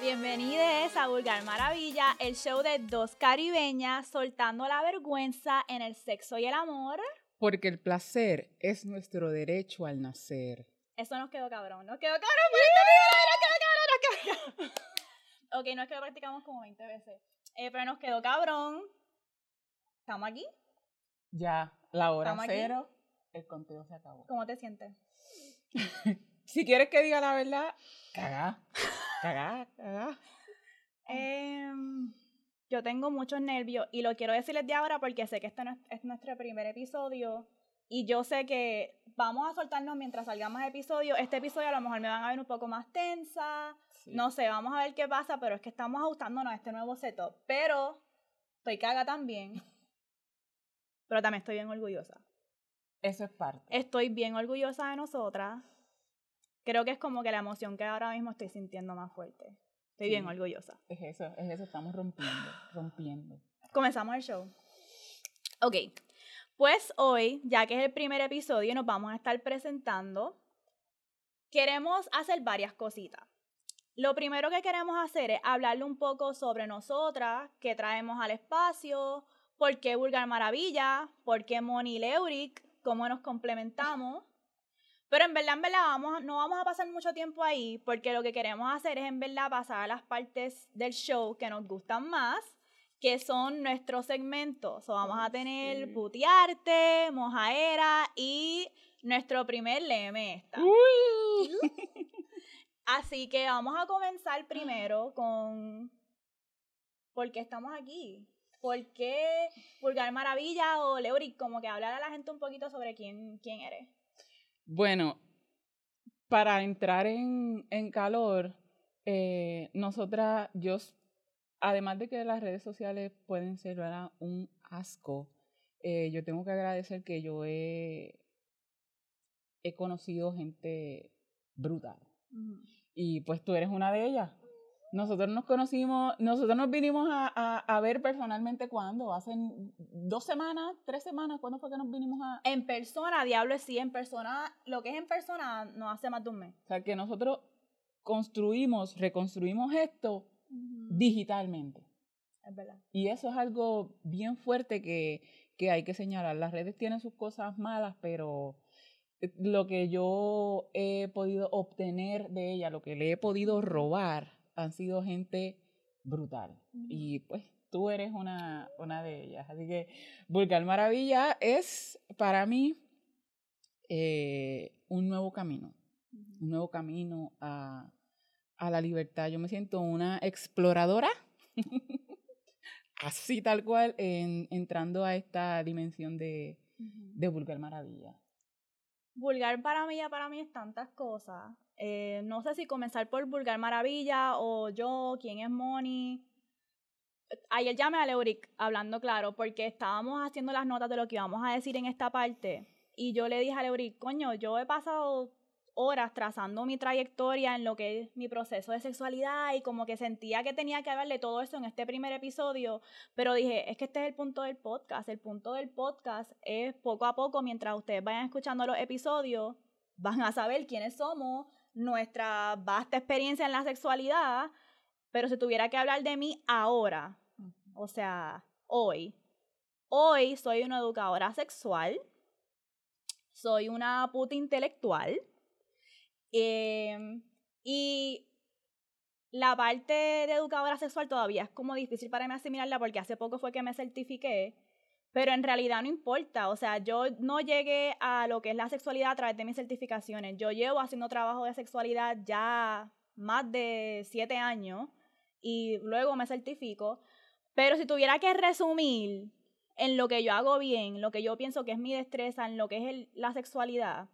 Bienvenidos a Vulgar Maravilla, el show de dos caribeñas soltando la vergüenza en el sexo y el amor. Porque el placer es nuestro derecho al nacer. Eso nos quedó cabrón, nos quedó cabrón, por este video, nos quedó cabrón, nos quedó cabrón. Ok, no es que lo practicamos como 20 veces, eh, pero nos quedó cabrón. ¿Estamos aquí? Ya, la hora cero, el conteo se acabó. ¿Cómo te sientes? Si quieres que diga la verdad, cagá, cagá, cagá. Em, yo tengo muchos nervios y lo quiero decirles de ahora porque sé que este es, es nuestro primer episodio y yo sé que vamos a soltarnos mientras salgamos de episodio. Este episodio a lo mejor me van a ver un poco más tensa, Sí. no sé, vamos a ver qué pasa, pero es que estamos ajustándonos a este nuevo setup. Pero estoy caga también, pero también estoy bien orgullosa. Eso es parte. Estoy bien orgullosa de nosotras. Creo que es como que la emoción que ahora mismo estoy sintiendo más fuerte. Estoy bien orgullosa. Es eso, es eso, estamos rompiendo, rompiendo. Comenzamos el show. Ok, pues hoy, ya que es el primer episodio, nos vamos a estar presentando. Queremos hacer varias cositas. Lo primero que queremos hacer es hablarle un poco sobre nosotras, qué traemos al espacio, por qué Vulgar Maravilla, por qué Moni Leuric, cómo nos complementamos. Pero en verdad, en verdad, vamos, no vamos a pasar mucho tiempo ahí, porque lo que queremos hacer es en verdad pasar a las partes del show que nos gustan más, que son nuestros segmentos. O vamos a tener sí. putearte, mojaera y nuestro primer leme esta. Uy. Así que vamos a comenzar primero con ¿por qué estamos aquí? ¿Por qué Vulgar Maravilla o Leuric? Como que hablar a la gente un poquito sobre quién, quién eres. Bueno, para entrar en, en calor, eh, nosotras, yo, además de que las redes sociales pueden ser ¿verdad? un asco, eh, yo tengo que agradecer que yo he, he conocido gente brutal. Y pues tú eres una de ellas. Nosotros nos conocimos, nosotros nos vinimos a, a, a ver personalmente cuando, hace dos semanas, tres semanas, ¿cuándo fue que nos vinimos a...? En persona, diablo sí, en persona, lo que es en persona no hace más de un mes. O sea, que nosotros construimos, reconstruimos esto digitalmente. Es verdad. Y eso es algo bien fuerte que, que hay que señalar. Las redes tienen sus cosas malas, pero eh, lo que yo he podido obtener de ella, lo que le he podido robar, han sido gente brutal. Y pues tú eres una, una de ellas. Así que Vulgar Maravilla es para mí eh, un nuevo camino, un nuevo camino a, a la libertad. Yo me siento una exploradora, así tal cual, en- entrando a esta dimensión de, de Vulgar Maravilla. Vulgar para mí, para mí es tantas cosas. Eh, no sé si comenzar por Vulgar Maravilla o yo, quién es Moni. Ayer llamé a Leuric hablando claro porque estábamos haciendo las notas de lo que íbamos a decir en esta parte y yo le dije a Leuric, coño, yo he pasado horas trazando mi trayectoria en lo que es mi proceso de sexualidad y como que sentía que tenía que hablarle todo eso en este primer episodio, pero dije, es que este es el punto del podcast, el punto del podcast es poco a poco, mientras ustedes vayan escuchando los episodios, van a saber quiénes somos, nuestra vasta experiencia en la sexualidad, pero si tuviera que hablar de mí ahora, o sea, hoy, hoy soy una educadora sexual, soy una puta intelectual, em, y la parte de educadora sexual todavía es como difícil para mí asimilarla porque hace poco fue que me certifiqué, pero en realidad no importa, o sea, yo no llegué a lo que es la sexualidad a través de mis certificaciones, yo llevo haciendo trabajo de sexualidad ya más de siete años y luego me certifico, pero si tuviera que resumir en lo que yo hago bien, lo que yo pienso que es mi destreza, en lo que es la sexualidad,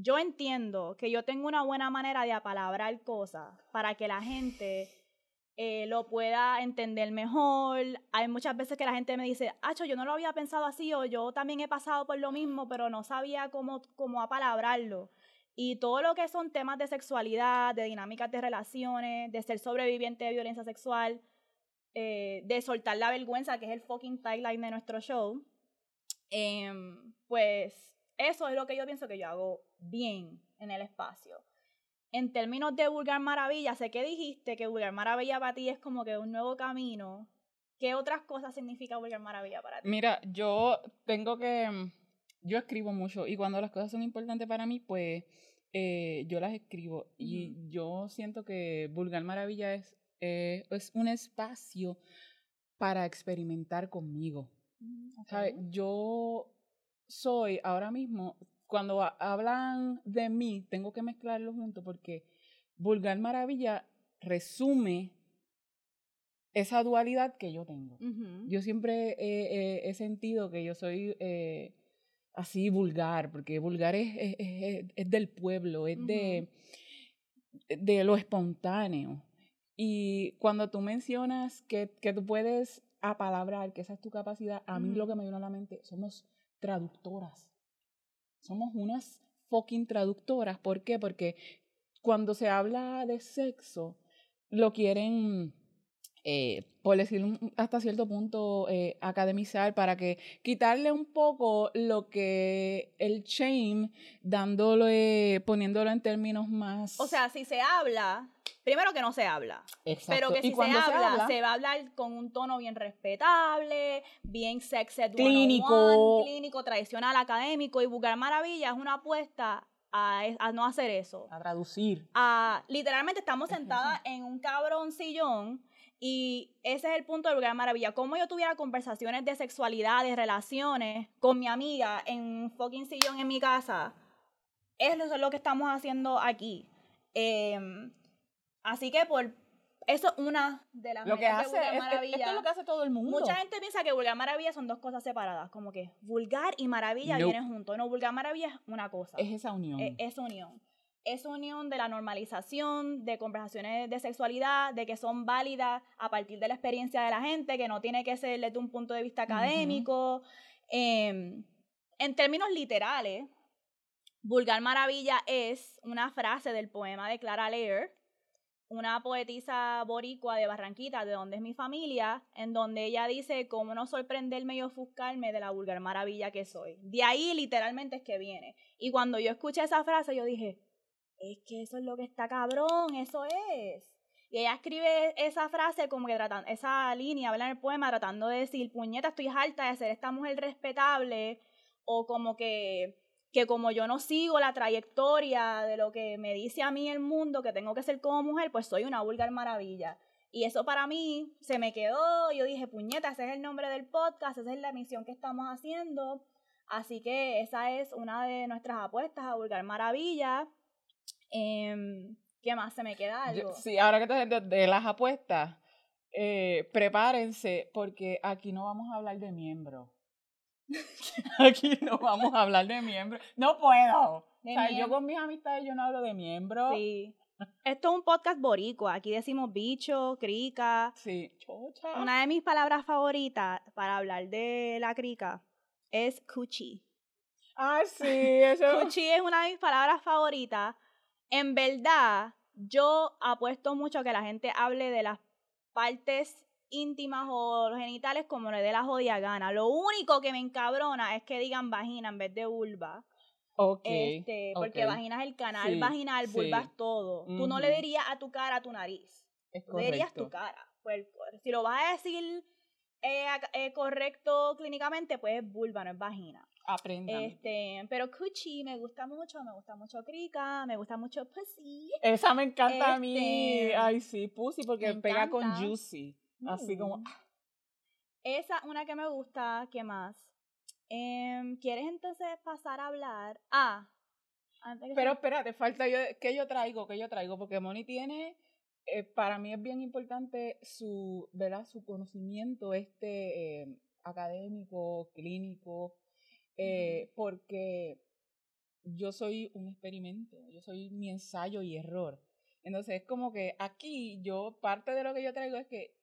yo entiendo que yo tengo una buena manera de apalabrar cosas para que la gente eh, lo pueda entender mejor. Hay muchas veces que la gente me dice, Acho, yo no lo había pensado así, o yo también he pasado por lo mismo, pero no sabía cómo, cómo apalabrarlo. Y todo lo que son temas de sexualidad, de dinámicas de relaciones, de ser sobreviviente de violencia sexual, eh, de soltar la vergüenza, que es el fucking tagline de nuestro show, em, pues eso es lo que yo pienso que yo hago bien en el espacio. en términos de Vulgar Maravilla, sé que dijiste que Vulgar Maravilla para ti es como que un nuevo camino. ¿Qué otras cosas significa Vulgar Maravilla para ti? Mira, yo tengo que, yo escribo mucho y cuando las cosas son importantes para mí, pues eh, yo las escribo y yo siento que Vulgar Maravilla es, eh, es un espacio para experimentar conmigo. Mm, ¿Sabes? Yo soy ahora mismo, cuando hablan de mí, tengo que mezclarlo junto porque Vulgar Maravilla resume esa dualidad que yo tengo. Yo siempre he sentido que yo soy eh, así vulgar, porque vulgar es, es, es, del pueblo, es de, de lo espontáneo. Y cuando tú mencionas que, que tú puedes apalabrar, que esa es tu capacidad, a mí lo que me viene a la mente, somos traductoras. Somos unas fucking traductoras. ¿Por qué? Porque cuando se habla de sexo, lo quieren eh, por decir hasta cierto punto, eh, academizar para que quitarle un poco lo que el shame, dándole, poniéndolo en términos más. O sea, si se habla, primero que no se habla. Exacto. Pero que si se habla, se va a hablar con un tono bien respetable, bien sexy, clínico, clínico, tradicional, académico y Vulgar Maravilla es una apuesta a, a, no hacer eso. A traducir. A, literalmente estamos sentadas en un cabrón sillón y ese es el punto del lugar maravilla. Como yo tuviera conversaciones de sexualidad, de relaciones con mi amiga en un fucking sillón en mi casa. Eso es lo que estamos haciendo aquí. Em, así que por eso es una de las lo que hace, de Maravilla. Esto es lo que hace todo el mundo. Mucha gente piensa que vulgar maravilla son dos cosas separadas, como que vulgar y maravilla vienen juntos. No, vulgar maravilla es una cosa. Es esa unión. Es esa unión esa unión de la normalización de conversaciones de sexualidad, de que son válidas a partir de la experiencia de la gente, que no tiene que ser desde un punto de vista académico. Em, en términos literales, Vulgar Maravilla es una frase del poema de Clara Lear, una poetisa boricua de Barranquita, de donde es mi familia, en donde ella dice cómo no sorprenderme y ofuscarme de la vulgar maravilla que soy. De ahí literalmente es que viene. Y cuando yo escuché esa frase, yo dije, es que eso es lo que está cabrón, eso es. Y ella escribe esa frase como que tratando, esa línea, habla en el poema tratando de decir, puñeta, estoy harta de ser esta mujer respetable, o como que, que como yo no sigo la trayectoria de lo que me dice a mí el mundo, que tengo que ser como mujer, pues soy una vulgar maravilla. Y eso para mí se me quedó, yo dije, puñeta, ese es el nombre del podcast, esa es la misión que estamos haciendo. Así que esa es una de nuestras apuestas a Vulgar Maravilla. Eh, ¿Qué más? ¿Se me queda algo? sí, ahora que te de, de las apuestas, eh, prepárense porque aquí no vamos a hablar de miembros. aquí no vamos a hablar de miembros. No puedo. o sea, yo con mis amistades yo no hablo de miembros. Sí. Esto es un podcast boricua. Aquí decimos bicho, crica. Sí, chocha. Una de mis palabras favoritas para hablar de la crica es cuchi. Ah, sí, eso. cuchi es una de mis palabras favoritas en verdad, yo apuesto mucho a que la gente hable de las partes íntimas o genitales como le dé la jodida gana. Lo único que me encabrona es que digan vagina en vez de vulva. Okay, este, porque vagina es el canal vaginal, vulva es todo. Tú no le dirías a tu cara a tu nariz. Es Tú le dirías tu cara. Pues, si lo vas a decir eh, eh, correcto clínicamente, pues es vulva, no es vagina. Aprendan. Este, pero Cuchi me gusta mucho, me gusta mucho Krika, me gusta mucho Pussy. Esa me encanta a mí. Este, Ay, sí, Pussy, porque pega con Juicy. Así como. Mm. Esa, una que me gusta, ¿qué más? Em, ¿Quieres entonces pasar a hablar? Ah. Antes pero espérate, falta yo, ¿qué yo traigo? ¿Qué yo traigo? Porque Moni tiene, eh, para mí es bien importante su, ¿verdad? Su conocimiento este eh, académico, clínico, eh, porque yo soy un experimento, yo soy mi ensayo y error. Entonces es como que aquí yo, parte de lo que yo traigo es que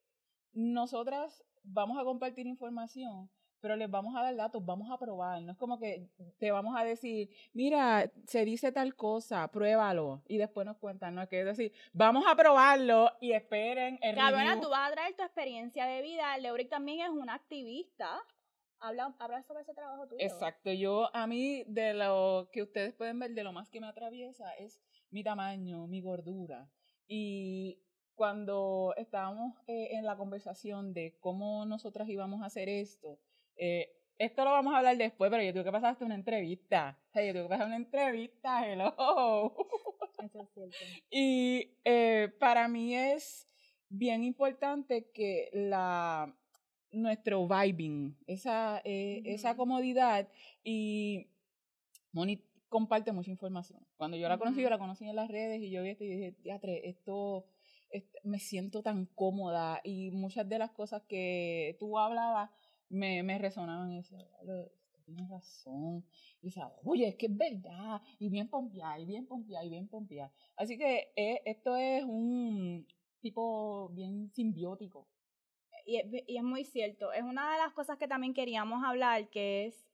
nosotras vamos a compartir información, pero les vamos a dar datos, vamos a probar. No es como que te vamos a decir, mira, se dice tal cosa, pruébalo. Y después nos cuentan, no es que es decir, vamos a probarlo y esperen el Cabrona, tú vas a traer tu experiencia de vida. Leuric también es una activista habla, habla sobre ese trabajo tuyo. Exacto, yo a mí de lo que ustedes pueden ver, de lo más que me atraviesa es mi tamaño, mi gordura. Y cuando estábamos eh, en la conversación de cómo nosotras íbamos a hacer esto, eh, esto lo vamos a hablar después, pero yo tengo que pasar hasta una entrevista. O sea, yo tengo que pasar una entrevista, hello. Eso es cierto. Y eh, para mí es bien importante que la nuestro vibing, esa, eh, esa comodidad y Moni comparte mucha información. Cuando yo la conocí, yo la conocí en las redes y yo vi esto y dije, teatre, esto, esto, me siento tan cómoda y muchas de las cosas que tú hablabas me, me resonaban y decía, tienes razón. Y decía, oye, es que es verdad, y bien pompeada, y bien pompeada, y bien pompeada. Así que eh, esto es un tipo bien simbiótico. Y y es muy cierto. Es una de las cosas que también queríamos hablar, que es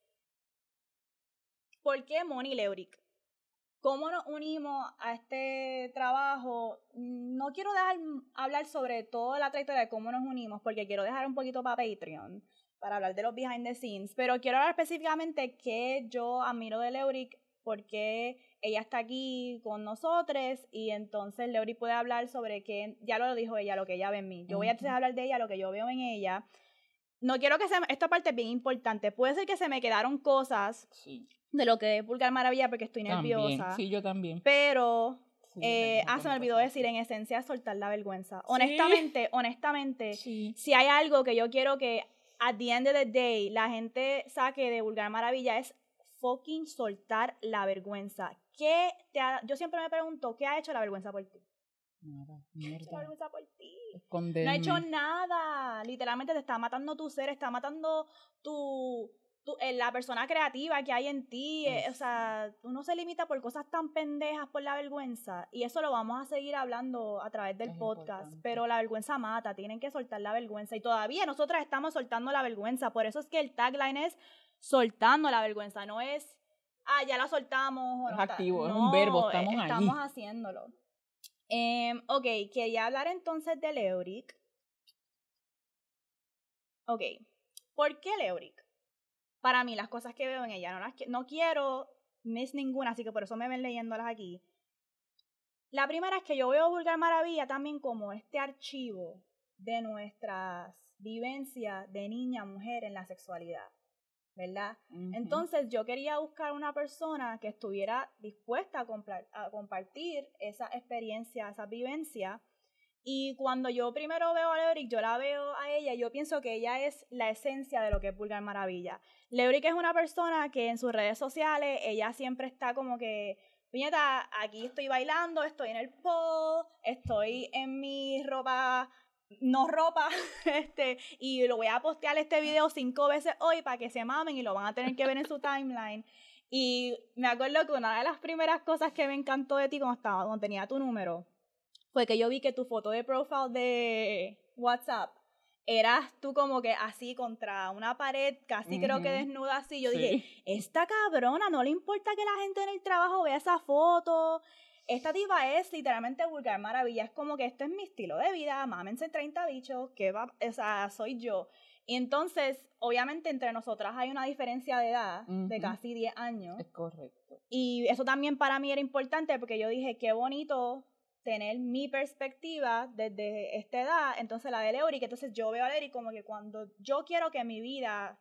¿por qué Moni Leuric? ¿Cómo nos unimos a este trabajo? No quiero dejar hablar sobre toda la trayectoria de cómo nos unimos, porque quiero dejar un poquito para Patreon, para hablar de los behind the scenes, pero quiero hablar específicamente qué yo admiro de Leuric, porque ella está aquí con nosotros y entonces Leuric puede hablar sobre qué, ya lo dijo ella, lo que ella ve en mí. Yo voy a hablar de ella, lo que yo veo en ella. No quiero que se, esta parte es bien importante. Puede ser que se me quedaron cosas Sí. de lo que es Vulgar Maravilla porque estoy nerviosa. Sí, yo también. Pero, Sí, eh, ah, se me olvidó decir, en esencia, soltar la vergüenza. Sí. Honestamente, honestamente, Sí. si hay algo que yo quiero que at the end of the day la gente saque de Vulgar Maravilla es fucking soltar la vergüenza. ¿Qué te ha- yo siempre me pregunto, ¿qué ha hecho la vergüenza por ti? Nada, ¿Qué ha hecho la vergüenza por ti? No ha hecho nada. Literalmente te está matando tu ser, está matando tu, tu eh, la persona creativa que hay en ti. eh, o sea, uno se limita por cosas tan pendejas por la vergüenza. Y eso lo vamos a seguir hablando a través del Es podcast. importante. Pero la vergüenza mata, tienen que soltar la vergüenza. Y todavía nosotras estamos soltando la vergüenza. Por eso es que el tagline es soltando la vergüenza. No es, ah, ya la soltamos. o Es no está". activo, es un verbo, estamos ahí. Estamos haciéndolo. Em, ok, quería hablar entonces de Leoric. Ok, ¿por qué Leoric? Para mí, las cosas que veo en ella, no, las no quiero miss ninguna, así que por eso me ven leyéndolas aquí. La primera es que yo veo Vulgar Maravilla también como este archivo de nuestras vivencias de niña, mujer en la sexualidad, ¿verdad? Entonces yo quería buscar una persona que estuviera dispuesta a, compartir esa experiencia, esa vivencia. Y cuando yo primero veo a Leuric, yo la veo a ella y yo pienso que ella es la esencia de lo que es Vulgar Maravilla. Leuric es una persona que en sus redes sociales, ella siempre está como que, puñeta, aquí estoy bailando, estoy en el pole, estoy en mi ropa no ropa, este, y lo voy a postear este video cinco veces hoy para que se mamen y lo van a tener que ver en su timeline. Y me acuerdo que una de las primeras cosas que me encantó de ti cuando estaba, cuando tenía tu número, fue que yo vi que tu foto de profile de WhatsApp eras tú como que así contra una pared, casi creo que desnuda así. Yo Sí. dije, esta cabrona, no le importa que la gente en el trabajo vea esa foto. Esta diva es literalmente vulgar maravilla. Es como que este es mi estilo de vida. Mámense 30 bichos. Que va, o sea, soy yo. Y entonces, obviamente, entre nosotras hay una diferencia de edad de casi 10 años. Es correcto. Y eso también para mí era importante porque yo dije, qué bonito tener mi perspectiva desde esta edad, entonces la de Leoric, entonces yo veo a Leoric como que cuando yo quiero que mi vida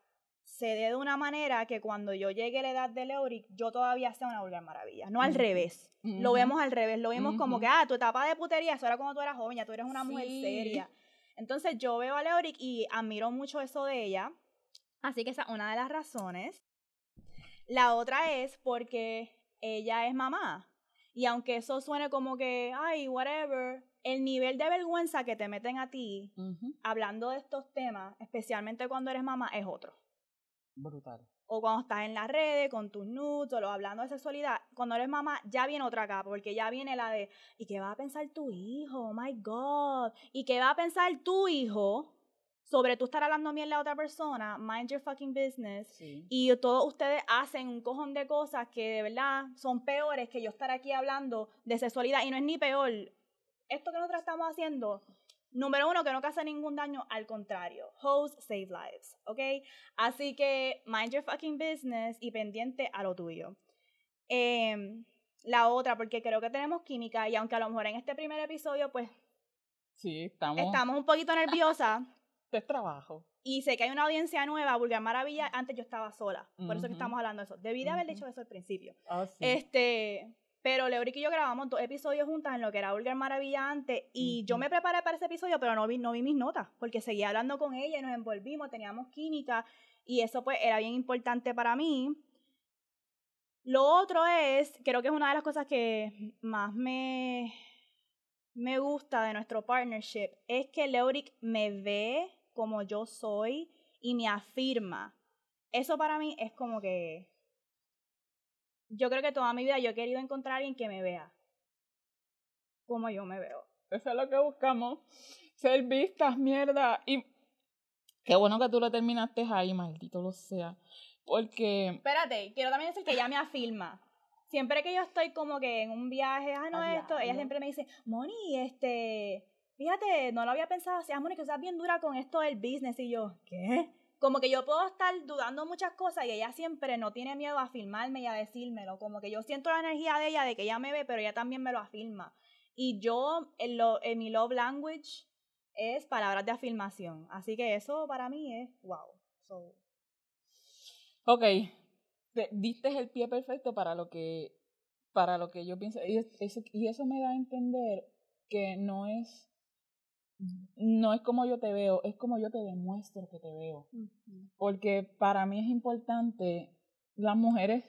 se dé de una manera que cuando yo llegue a la edad de Leoric, yo todavía sea una vulgar maravilla, no al revés, lo vemos al revés, lo vemos como que, ah, tu etapa de putería, eso era cuando tú eras joven, ya tú eres una mujer Sí. seria. Entonces yo veo a Leoric y admiro mucho eso de ella, así que esa es una de las razones. La otra es porque ella es mamá. Y aunque eso suene como que, ay, whatever, el nivel de vergüenza que te meten a ti hablando de estos temas, especialmente cuando eres mamá, es otro. Brutal. O cuando estás en las redes con tus nudes o hablando de sexualidad, cuando eres mamá ya viene otra capa, porque ya viene la de, ¿y qué va a pensar tu hijo? Oh my God. ¿Y qué va a pensar tu hijo sobre tú estar hablando mierda a otra persona? Mind your fucking business. Sí. Y todos ustedes hacen un cojón de cosas que de verdad son peores que yo estar aquí hablando de sexualidad. Y no es ni peor. Esto que nosotros estamos haciendo número uno, que no cause ningún daño, al contrario, hoes save lives, ¿ok? Así que mind your fucking business y pendiente a lo tuyo. Em, la otra, porque creo que tenemos química y aunque a lo mejor en este primer episodio, pues... Sí, estamos... Estamos un poquito nerviosas. es trabajo. Y sé que hay una audiencia nueva, Vulgar Maravilla, antes yo estaba sola, por eso que estamos hablando de eso. Debí de haber dicho eso al principio. Sí. Este, pero Leoric y yo grabamos dos episodios juntas en lo que era Vulgar Maravilla antes y yo me preparé para ese episodio, pero no vi, no vi mis notas, porque seguía hablando con ella y nos envolvimos, teníamos química y eso pues era bien importante para mí. Lo otro es, creo que es una de las cosas que más me, me gusta de nuestro partnership, es que Leoric me ve como yo soy y me afirma. Eso para mí es como que yo creo que toda mi vida yo he querido encontrar a alguien que me vea como yo me veo. Eso es lo que buscamos. Ser vistas, mierda. Y qué bueno que tú lo terminaste ahí, maldito lo sea. Porque. Espérate, quiero también decir que ella me afirma. Siempre que yo estoy como que en un viaje, ah, no, esto, ella siempre me dice, Moni, este, fíjate, no lo había pensado así, ah, Moni, que estás bien dura con esto del business. Y yo, ¿qué? Como que yo puedo estar dudando muchas cosas y ella siempre no tiene miedo a filmarme y a decírmelo. Como que yo siento la energía de ella, de que ella me ve, pero ella también me lo afirma. Y yo, en, lo, mi love language, es palabras de afirmación. Así que eso para mí es wow. So. Ok, diste el pie perfecto para lo que, para lo que yo pienso. Y y eso me da a entender que no es no es como yo te veo, es como yo te demuestro que te veo. Porque para mí es importante, las mujeres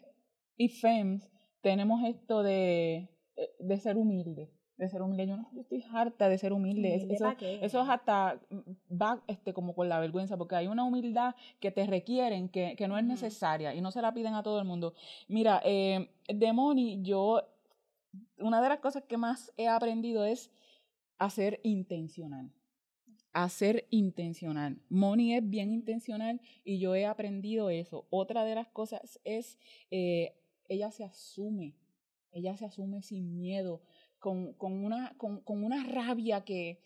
y femmes tenemos esto de, eh, de ser humilde. De ser humilde. Yo, no, estoy harta de ser humilde. eso, eso, es hasta mm, va este, como con la vergüenza, porque hay una humildad que te requieren que, que no es necesaria y no se la piden a todo el mundo. Mira, eh, de Moni, yo, una de las cosas que más he aprendido es a ser intencional. A ser intencional. Moni es bien intencional y yo he aprendido eso. Otra de las cosas es, eh, ella se asume, ella se asume sin miedo, con, con, una, con, con una rabia que,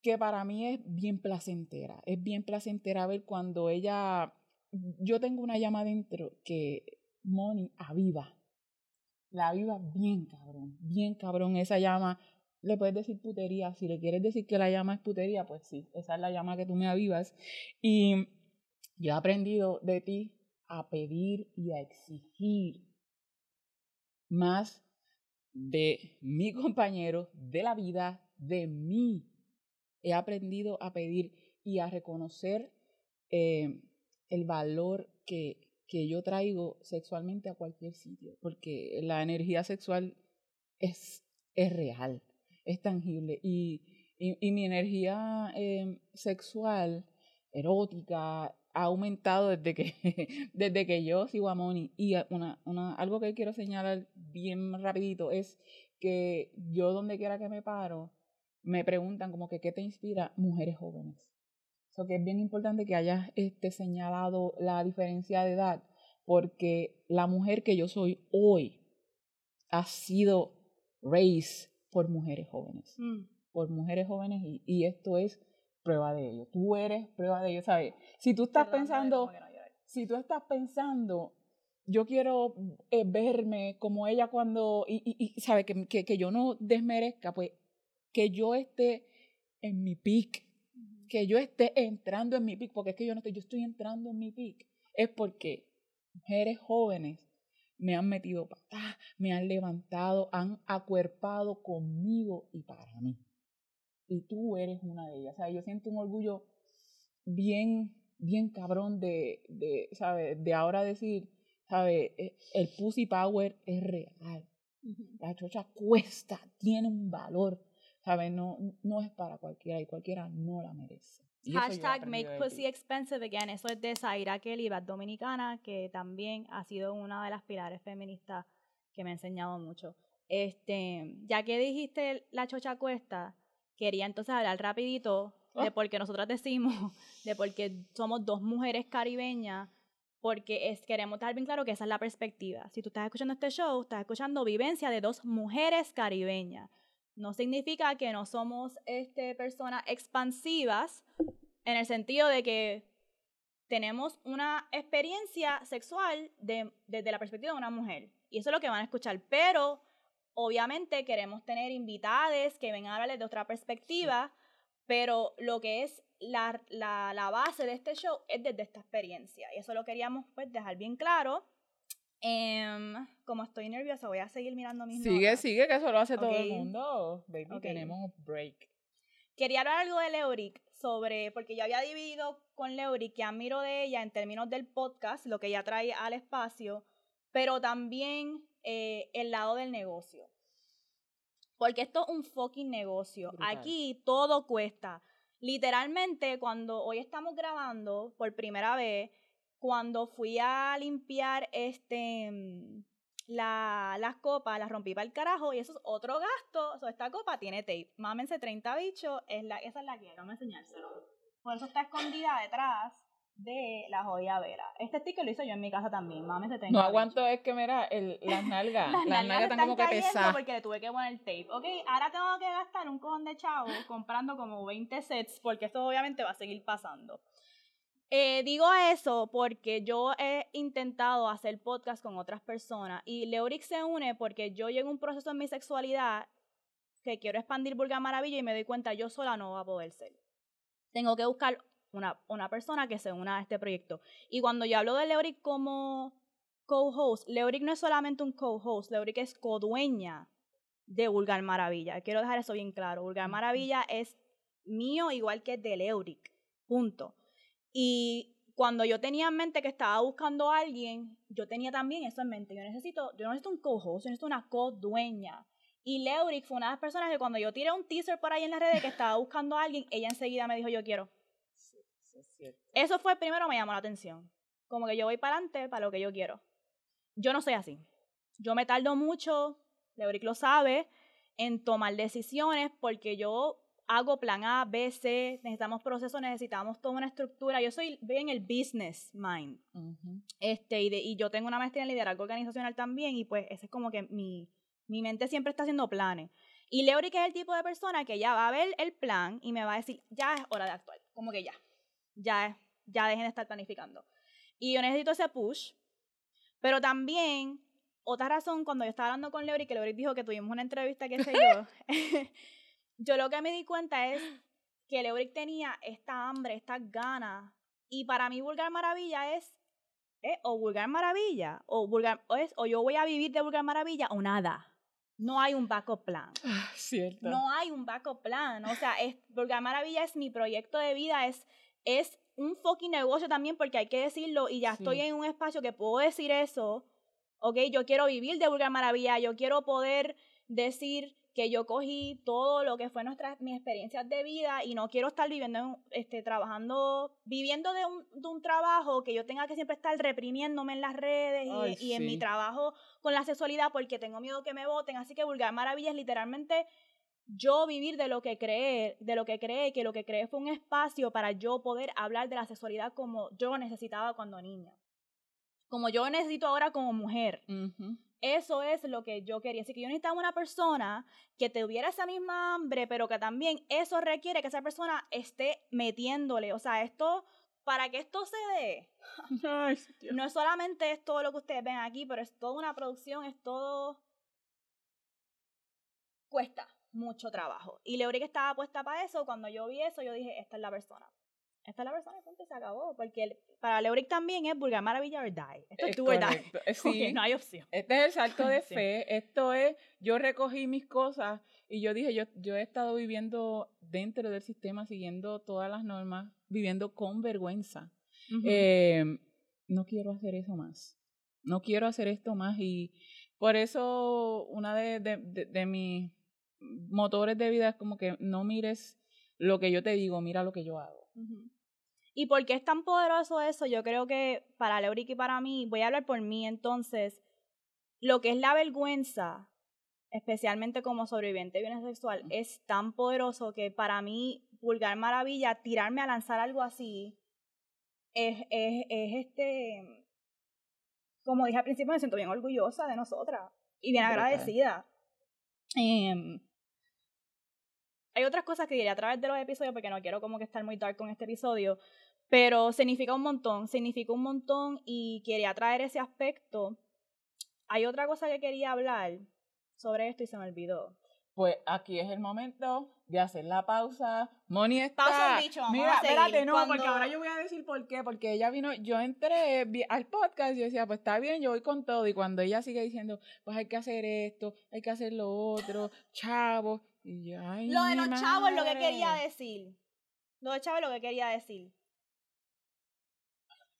que para mí es bien placentera. Es bien placentera ver cuando ella, yo tengo una llama dentro que Moni aviva. La aviva bien cabrón, bien cabrón. Esa llama le puedes decir putería. Si le quieres decir que la llama es putería, pues sí, esa es la llama que tú me avivas. Y yo he aprendido de ti a pedir y a exigir más de mi compañero, de la vida, de mí. He aprendido a pedir y a reconocer eh, el valor que, que yo traigo sexualmente a cualquier sitio, porque la energía sexual es, es real es tangible. Y, y, mi energía em, sexual, erótica, ha aumentado desde que, desde que yo sigo a Moni. Y una, una, algo que quiero señalar bien rapidito es que yo donde quiera que me paro, me preguntan como que qué te inspira mujeres jóvenes. Eso que es bien importante que hayas este, señalado la diferencia de edad, porque la mujer que yo soy hoy ha sido raised por mujeres jóvenes. Mm. Por mujeres jóvenes y, y, esto es prueba de ello. Tú eres prueba de ello, ¿sabes? Si tú estás pensando, si tú estás pensando, yo quiero eh, verme como ella cuando, y, y, y ¿sabes? Que, que, que, yo no desmerezca, pues que yo esté en mi pic, que yo esté entrando en mi pic, porque es que yo no estoy, yo estoy entrando en mi pic, es porque mujeres jóvenes me han metido patas, me han levantado, han acuerpado conmigo y para mí. Y tú eres una de ellas. O sea, yo siento un orgullo bien, bien cabrón de, de. De ahora decir, ¿sabes? E, el pussy power es real. La chocha cuesta, tiene un valor, ¿sabes? No, no es para cualquiera y cualquiera no la merece. Hashtag Make Pussy Expensive Again. Eso es de Zaira Kelly, dominicana, que también ha sido una de las pilares feministas que me ha enseñado mucho. Este, ya que dijiste la chocha cuesta, quería entonces hablar rapidito de oh. por qué nosotras decimos, de por qué somos dos mujeres caribeñas, porque es, queremos dejar bien claro que esa es la perspectiva. Si tú estás escuchando este show, estás escuchando vivencia de dos mujeres caribeñas No significa que no somos este, personas expansivas en el sentido de que tenemos una experiencia sexual desde la perspectiva de una mujer. Y eso es lo que van a escuchar. Pero obviamente queremos tener invitadas que vengan a hablarles de otra perspectiva, pero lo que es la, la, base de este show es desde esta experiencia. Y eso lo queríamos pues dejar bien claro. Em, como estoy nerviosa, voy a seguir mirando mis Sigue, sigue, que eso lo hace todo el mundo. Baby, tenemos break. Quería hablar algo de Leoric sobre, porque yo había dividido con Leoric que admiro de ella en términos del podcast, lo que ella trae al espacio, pero también eh, el lado del negocio. Porque esto es un fucking negocio. Aquí todo cuesta. Literalmente, cuando hoy estamos grabando por primera vez, cuando fui a limpiar este la, las copas, las rompí para el carajo y eso es otro gasto. esta copa tiene tape. Mámense 30 bichos, es la, esa es la que vamos a enseñárselo. Por eso está escondida detrás de la joya vera. Este sticker lo hice yo en mi casa también. Mámense 30 No aguanto, es que mira, el, las nalgas, las, nalgas, están como que pesadas. porque le tuve que poner tape. Ok, ahora tengo que gastar un cojón de chavo comprando como 20 sets porque esto obviamente va a seguir pasando. Eh, digo eso porque yo he intentado hacer podcast con otras personas y Leorix se une porque yo llego a un proceso en mi sexualidad que quiero expandir Vulgar Maravilla y me doy cuenta yo sola no va a poder ser. Tengo que buscar una, una persona que se una a este proyecto. Y cuando yo hablo de Leoric como co-host, Leoric no es solamente un co-host, Leoric es co-dueña de Vulgar Maravilla. Quiero dejar eso bien claro. Vulgar Maravilla es mío igual que de Leoric. Punto. Y cuando yo tenía en mente que estaba buscando a alguien, yo tenía también eso en mente. Yo necesito, yo necesito un co-host, yo necesito una co-dueña. Y Leuric fue una de las personas que cuando yo tiré un teaser por ahí en las redes que estaba buscando a alguien, ella enseguida me dijo, yo quiero. Eso fue primero me llamó la atención. Como que yo voy para adelante para lo que yo quiero. Yo no soy así. Yo me tardo mucho, Leuric lo sabe, en tomar decisiones porque yo hago plan A, B, C, necesitamos procesos, necesitamos toda una estructura. Yo soy en el business mind. este, y, y yo tengo una maestría en liderazgo organizacional también, y pues ese es como que mi, mi mente siempre está haciendo planes. Y Leori, que es el tipo de persona que ya va a ver el plan y me va a decir, ya es hora de actuar. Como que ya. Ya, ya dejen de estar planificando. Y yo necesito ese push. Pero también, otra razón, cuando yo estaba hablando con Leori, que Leori dijo que tuvimos una entrevista, qué sé yo. yo lo que me di cuenta es que Leoric tenía esta hambre, estas ganas. Y para mí Vulgar Maravilla es, o Vulgar Maravilla, o, vulgar, o, es, o yo voy a vivir de Vulgar Maravilla o nada. No hay un backup plan. Ah, cierto. No hay un backup plan. O sea, es, Vulgar Maravilla es mi proyecto de vida, es, es un fucking negocio también porque hay que decirlo y ya estoy en un espacio que puedo decir eso. Ok, yo quiero vivir de Vulgar Maravilla, yo quiero poder decir que yo cogí todo lo que fue nuestras mis experiencias de vida y no quiero estar viviendo este trabajando viviendo de un, de un trabajo que yo tenga que siempre estar reprimiéndome en las redes y, en mi trabajo con la sexualidad porque tengo miedo que me voten así que vulgar maravilla es literalmente yo vivir de lo que creé, de lo que creé, que lo que creé fue un espacio para yo poder hablar de la sexualidad como yo necesitaba cuando niña. Como yo necesito ahora como mujer. Eso es lo que yo quería. Así que yo necesitaba una persona que tuviera esa misma hambre, pero que también eso requiere que esa persona esté metiéndole. O sea, esto, para que esto se dé, no es solamente es todo lo que ustedes ven aquí, pero es toda una producción, es todo... Cuesta mucho trabajo. Y que estaba puesta para eso. Cuando yo vi eso, yo dije, esta es la persona esta es la persona que se acabó. Porque para Leoric también es Vulgar Maravilla or Die. Esto es, or die. Eh, sí, no hay opción. Este es el salto de fe. Esto es, yo recogí mis cosas y yo dije, yo, yo he estado viviendo dentro del sistema, siguiendo todas las normas, viviendo con vergüenza. Em, no quiero hacer eso más. No quiero hacer esto más y por eso una de, de, de mis motores de vida es como que no mires lo que yo te digo, mira lo que yo hago. ¿Y por qué es tan poderoso eso? Yo creo que para Leoric y para mí, voy a hablar por mí entonces, lo que es la vergüenza, especialmente como sobreviviente de violencia sexual, es tan poderoso que para mí, vulgar maravilla, tirarme a lanzar algo así, es, es, es este, como dije al principio, me siento bien orgullosa de nosotras y bien agradecida. Eh, hay otras cosas que diré a través de los episodios porque no quiero como que estar muy dark con este episodio, pero significa un montón, significa un montón y quería traer ese aspecto. Hay otra cosa que quería hablar sobre esto y se me olvidó. Pues aquí es el momento de hacer la pausa. Moni está. Pausa bicho, vamos Mira, a espérate, no, porque Cuando- ahora yo voy a decir por qué. Porque ella vino, yo entré al podcast y yo decía, pues está bien, yo voy con todo. Y cuando ella sigue diciendo, pues hay que hacer esto, hay que hacer lo otro, chavos. Y yo, ay, Lo de los chavos es lo que quería decir. Lo de chavos es lo que quería decir.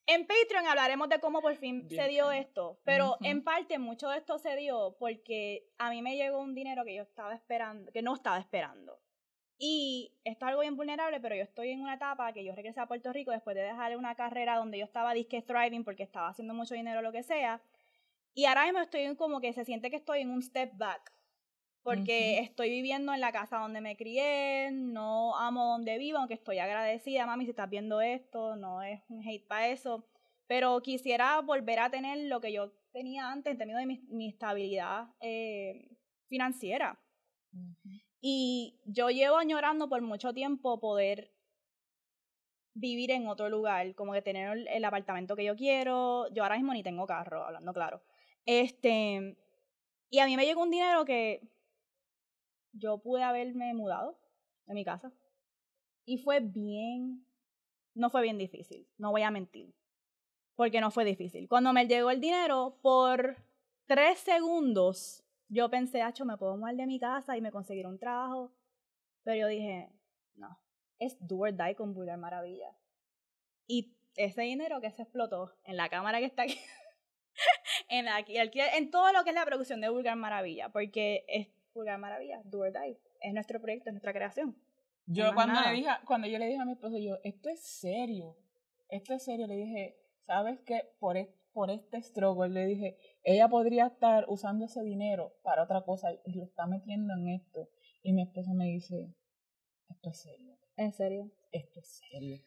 En Patreon hablaremos de cómo por fin Bien, se dio esto, pero en parte mucho de esto se dio porque a mí me llegó un dinero que yo estaba esperando, que no estaba esperando. Y esto es algo bien vulnerable, pero yo estoy en una etapa que yo regresé a Puerto Rico después de dejar una carrera donde yo estaba disque thriving porque estaba haciendo mucho dinero lo que sea. Y ahora mismo estoy en como que se siente que estoy en un step back. Porque estoy viviendo en la casa donde me crié, no amo donde vivo, aunque estoy agradecida, mami, si estás viendo esto, no es un hate para eso. Pero quisiera volver a tener lo que yo tenía antes en términos de mi, mi estabilidad eh, financiera. Y yo llevo añorando por mucho tiempo poder vivir en otro lugar, como que tener el, el apartamento que yo quiero. Yo ahora mismo ni tengo carro, hablando claro. Este, y a mí me llegó un dinero que yo pude haberme mudado de mi casa. Y fue bien, no fue bien difícil, no voy a mentir. Porque no fue difícil. Cuando me llegó el dinero, por tres segundos, yo pensé, Hacho, me puedo mudar de mi casa y me conseguir un trabajo. Pero yo dije, no, es do or die con Vulgar Maravilla. Y ese dinero que se explotó en la cámara que está aquí, en, aquí, en todo lo que es la producción de Vulgar Maravilla, porque Vulgar Maravilla, do or die. Es nuestro proyecto, es nuestra creación. Yo cuando nada. le dije, cuando yo le dije a mi esposo, yo, esto es serio, esto es serio, le dije, ¿sabes qué? Por, es- por este struggle, le dije, ella podría estar usando ese dinero para otra cosa y lo está metiendo en esto. Y mi esposo me dice, esto es serio, En serio. esto es serio.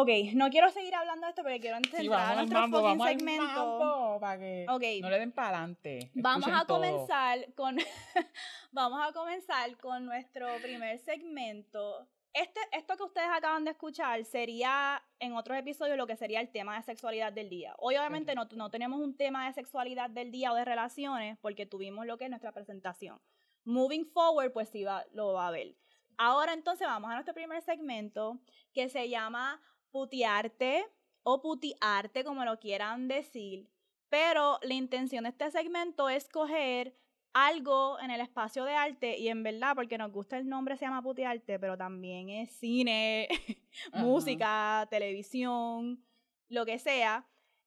Ok, no quiero seguir hablando de esto porque quiero entrar Sí, a nuestro mambo, fucking vamos al segmento. mambo, para que Ok. no le den para adelante. Vamos a comenzar con vamos a comenzar con nuestro primer segmento. Este, esto que ustedes acaban de escuchar sería en otros episodios lo que sería el tema de sexualidad del día. Hoy obviamente no, no tenemos un tema de sexualidad del día o de relaciones porque tuvimos lo que es nuestra presentación. Moving forward, pues sí va, lo va a ver. Ahora entonces vamos a nuestro primer segmento que se llama putearte o putiarte, como lo quieran decir. Pero la intención de este segmento es coger algo en el espacio de arte y en verdad, porque nos gusta el nombre, se llama putearte, pero también es cine, música, televisión, lo que sea.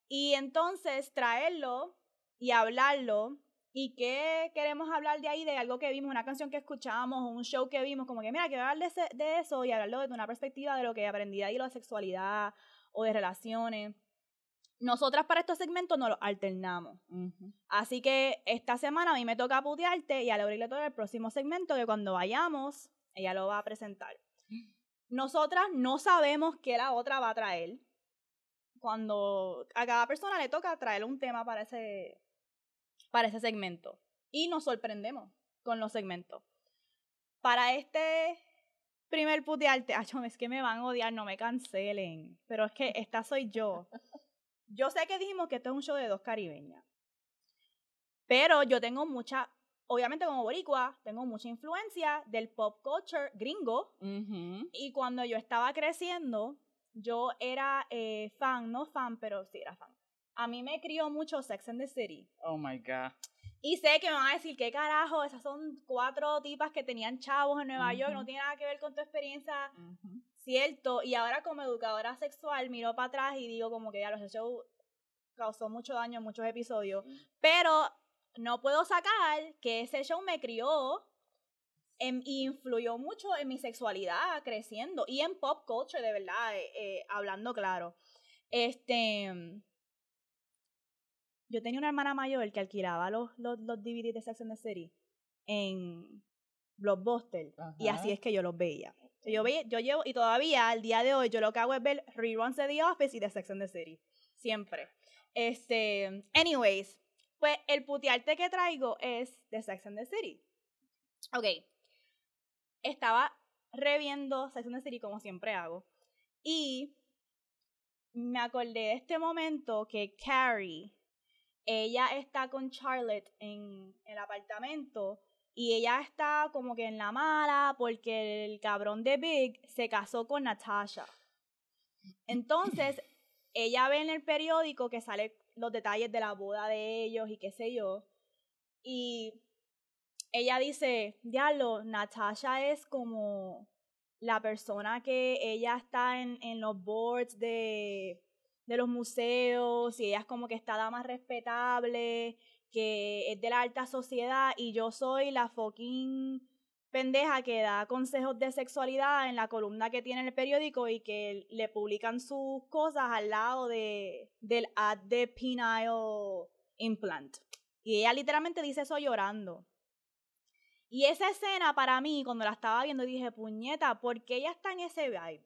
Y entonces traerlo y hablarlo. ¿Y qué queremos hablar de ahí? De algo que vimos, una canción que escuchamos, un show que vimos, como que mira, quiero hablar de, ese- de eso y hablarlo desde una perspectiva de lo que aprendí de ahí, lo de sexualidad o de relaciones. Nosotras para estos segmentos nos los alternamos. Ujú. Así que esta semana a mí me toca putearte y a Laura le toca el próximo segmento que cuando vayamos, ella lo va a presentar. Nosotras no sabemos qué la otra va a traer. Cuando a cada persona le toca traer un tema para ese, para ese segmento. Y nos sorprendemos con los segmentos. Para este primer putearte, ah, es que me van a odiar, no me cancelen. Pero es que esta soy yo. Yo sé que dijimos que esto es un show de dos caribeñas. Pero yo tengo mucha, obviamente como boricua, tengo mucha influencia del pop culture gringo. Y cuando yo estaba creciendo, yo era eh, fan, no fan, pero sí era fan. A mí me crió mucho Sex and the City. Oh my God. Y sé que me van a decir, ¿qué carajo? Esas son cuatro tipas que tenían chavos en Nueva York, no tiene nada que ver con tu experiencia cierto. Y ahora como educadora sexual miro para atrás y digo como que ya los show causó mucho daño en muchos episodios. Pero no puedo sacar que ese show me crió en- y influyó mucho en mi sexualidad creciendo y en pop culture, de verdad, eh, eh, hablando claro. Este. Yo tenía una hermana mayor que alquilaba los, los, los DVDs de Sex and the City en Blockbuster. Y Ajá. así es que yo los veía. Yo, veía, yo llevo, y todavía al día de hoy, yo lo que hago es ver reruns de The Office y de Sex and the City. Siempre. Este, anyways, pues el putearte que traigo es de Sex and the City. Ok. Estaba reviendo Sex and the City como siempre hago. Y me acordé de este momento que Carrie, ella está con Charlotte en el apartamento y ella está como que en la mala porque el cabrón de Big se casó con Natasha. Entonces, ella ve en el periódico que salen los detalles de la boda de ellos y qué sé yo. Y ella dice, diablo, Natasha es como la persona que ella está en, en los boards de, de los museos y ella es como que está la más respetable, que es de la alta sociedad y yo soy la fucking pendeja que da consejos de sexualidad en la columna que tiene en el periódico y que le publican sus cosas al lado de, del ad de penile implant. Y ella literalmente dice eso llorando. Y esa escena para mí, cuando la estaba viendo, dije, puñeta, ¿por qué ella está en ese vibe?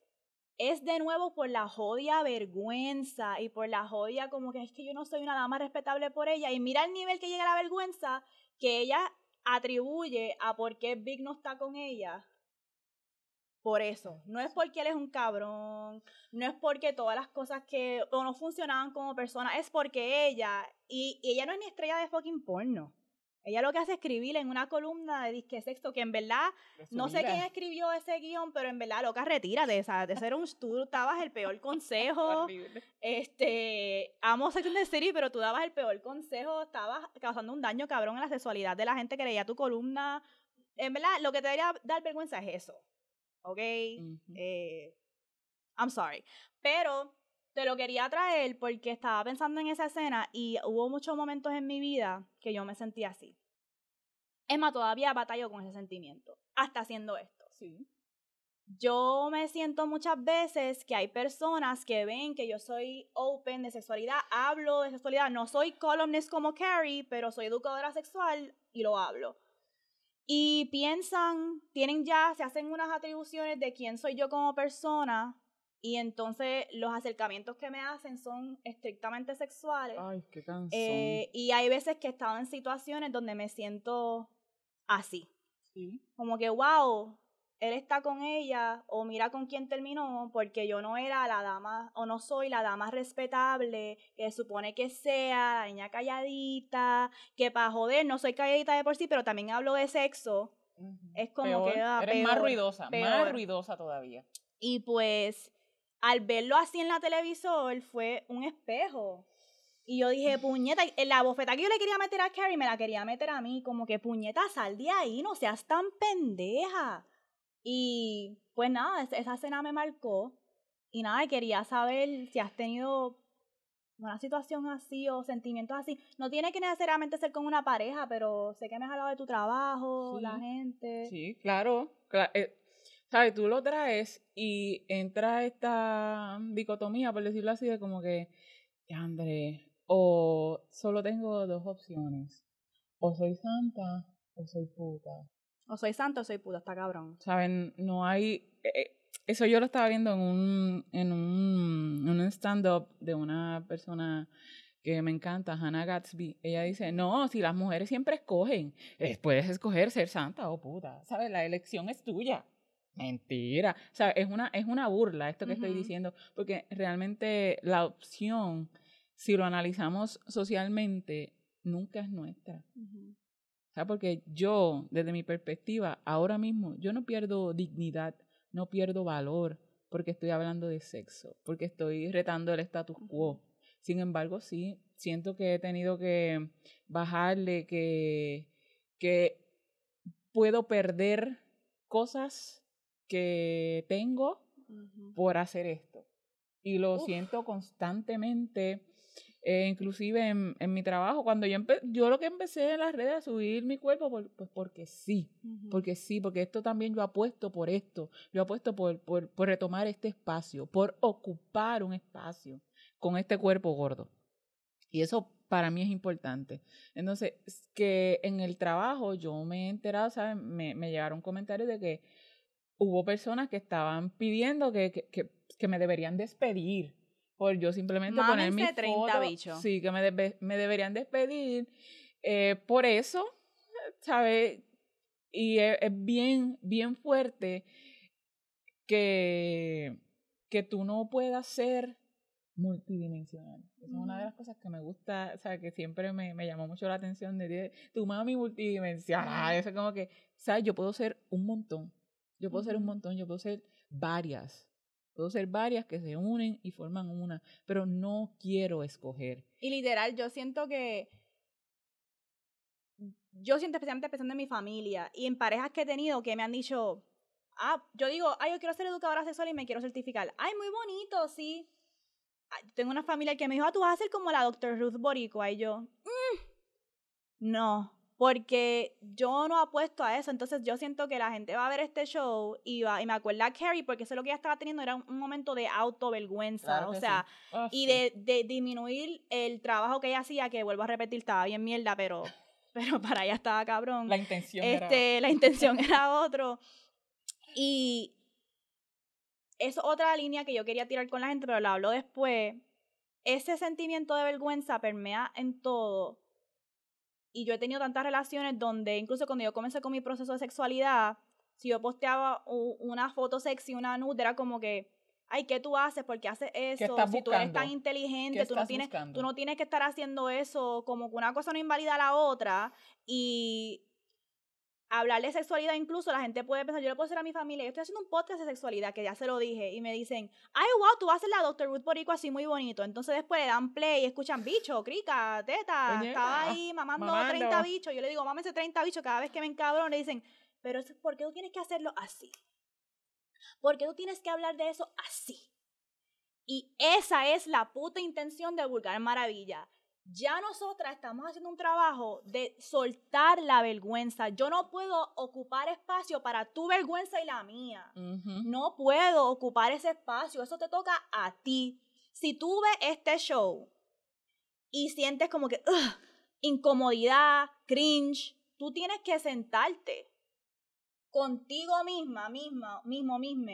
Es de nuevo por la jodia vergüenza y por la jodia como que es que yo no soy una dama respetable por ella. Y mira el nivel que llega la vergüenza que ella atribuye a por qué Big no está con ella. Por eso. No es porque él es un cabrón. No es porque todas las cosas que o no funcionaban como persona. Es porque ella. Y, y ella no es ni estrella de fucking porno. Ella lo que hace es escribir en una columna de disque sexto, que en verdad, no sé quién escribió ese guion, pero en verdad, loca, retírate, esa, de ser un, tú dabas el peor consejo, este, amo Sex and the City, pero tú dabas el peor consejo, estabas causando un daño cabrón en la sexualidad de la gente que leía tu columna, en verdad, lo que te debería dar vergüenza es eso, ¿ok? eh, I'm sorry, pero te lo quería traer porque estaba pensando en esa escena y hubo muchos momentos en mi vida que yo me sentía así. Emma todavía batalló con ese sentimiento, hasta haciendo esto. Sí. Yo me siento muchas veces que hay personas que ven que yo soy open de sexualidad, hablo de sexualidad, no soy columnist como Carrie, pero soy educadora sexual y lo hablo. Y piensan, tienen ya, se hacen unas atribuciones de quién soy yo como persona y entonces los acercamientos que me hacen son estrictamente sexuales. Ay, qué cansón. Eh, y hay veces que he estado en situaciones donde me siento así. Sí. Como que, wow, él está con ella o mira con quién terminó porque yo no era la dama o no soy la dama respetable que supone que sea, la niña calladita, que para joder no soy calladita de por sí, pero también hablo de sexo. Es como Peor, que ah, eres más peor, ruidosa, más ruidosa todavía. Y pues al verlo así en la televisor fue un espejo. Y yo dije, puñeta, en la bofeta que yo le quería meter a Carrie me la quería meter a mí, como que puñeta, sal de ahí, no seas tan pendeja. Y pues nada, es- esa escena me marcó. Y nada, quería saber si has tenido una situación así o sentimientos así. No tiene que necesariamente ser con una pareja, pero sé que me has hablado de tu trabajo, Sí. la gente. Sí, claro. cla- eh, ¿Sabes? Tú lo traes y entra esta dicotomía, por decirlo así, de como que, André, o solo tengo dos opciones. O soy santa o soy puta. O soy santo o soy puta, está cabrón. ¿Saben? No hay... eh, eh, eso yo lo estaba viendo en un, en un, en un stand-up de una persona que me encanta, Hannah Gatsby. Ella dice, no, si las mujeres siempre escogen, eh, puedes escoger ser santa o puta. ¿Sabes? La elección es tuya. Mentira. O sea, es una, es una burla esto que estoy diciendo, porque realmente la opción, si lo analizamos socialmente, nunca es nuestra. O sea, porque yo, desde mi perspectiva, ahora mismo, yo no pierdo dignidad, no pierdo valor porque estoy hablando de sexo, porque estoy retando el status quo. Sin embargo, sí, siento que he tenido que bajarle, que, que puedo perder cosas que tengo por hacer esto. Y lo Uf. siento constantemente, eh, inclusive en, en mi trabajo. Cuando yo, yo lo que empecé en las redes a subir mi cuerpo, por- pues porque sí, porque sí, porque esto también yo apuesto por esto, yo apuesto por, por, por retomar este espacio, por ocupar un espacio con este cuerpo gordo. Y eso para mí es importante. Entonces, es que en el trabajo yo me he enterado, ¿sabes? Me, me llegaron comentarios de que hubo personas que estaban pidiendo que, que, que, que me deberían despedir por yo simplemente poner mi Mámense 30 foto. bichos. Sí, que me, debe- me deberían despedir. eh, por eso, ¿sabes? Y es, es bien, bien fuerte que, que tú no puedas ser multidimensional. es una de las cosas que me gusta, o sea, que siempre me, me llamó mucho la atención de tu mami multidimensional. Eso es como que, ¿sabes? Yo puedo ser un montón. Yo puedo ser un montón, yo puedo ser varias. Puedo ser varias que se unen y forman una, pero no quiero escoger. Y literal, yo siento que yo siento especialmente pensando en mi familia y en parejas que he tenido que me han dicho, ah, yo digo, ay, yo quiero ser educadora sexual y me quiero certificar. Ay, muy bonito, sí. Tengo una familia que me dijo, ah, tú vas a ser como la doctor Ruth Boricua. Y yo, mm, no, porque yo no apuesto a eso. Entonces yo siento que la gente va a ver este show y, va, y me acuerda a Carrie, porque eso lo que ella estaba teniendo era un, momento de autovergüenza, o sea, ah, y de, de, disminuir el trabajo que ella hacía, que vuelvo a repetir, estaba bien mierda, pero, pero para ella estaba cabrón. La intención este, La intención era otro. Y es otra línea que yo quería tirar con la gente, pero la hablo después. Ese sentimiento de vergüenza permea en todo. Y yo he tenido tantas relaciones donde, incluso cuando yo comencé con mi proceso de sexualidad, si yo posteaba una foto sexy, una nude, era como que, ay, ¿qué tú haces? ¿Por qué haces eso? si tú eres tan inteligente, tú no, tienes, tú no tienes que estar haciendo eso, como que una cosa no invalida a la otra. Y hablar de sexualidad incluso la gente puede pensar, yo le puedo decir a mi familia, yo estoy haciendo un podcast de sexualidad, que ya se lo dije, y me dicen, ay, wow, tú vas a ser la Dr. Ruth Borico así muy bonito. Entonces después le dan play y escuchan bicho, crica, teta, estaba ahí mamando, 30 bichos. Yo le digo, ese 30 bichos cada vez que me encabrón, le dicen, pero ¿por qué tú tienes que hacerlo así? ¿Por qué tú tienes que hablar de eso así? Y esa es la puta intención de Vulgar Maravilla ya nosotras estamos haciendo un trabajo de soltar la vergüenza. Yo no puedo ocupar espacio para tu vergüenza y la mía. No puedo ocupar ese espacio. Eso te toca a ti. Si tú ves este show y sientes como que incomodidad, cringe, tú tienes que sentarte contigo misma, misma, mismo, mismo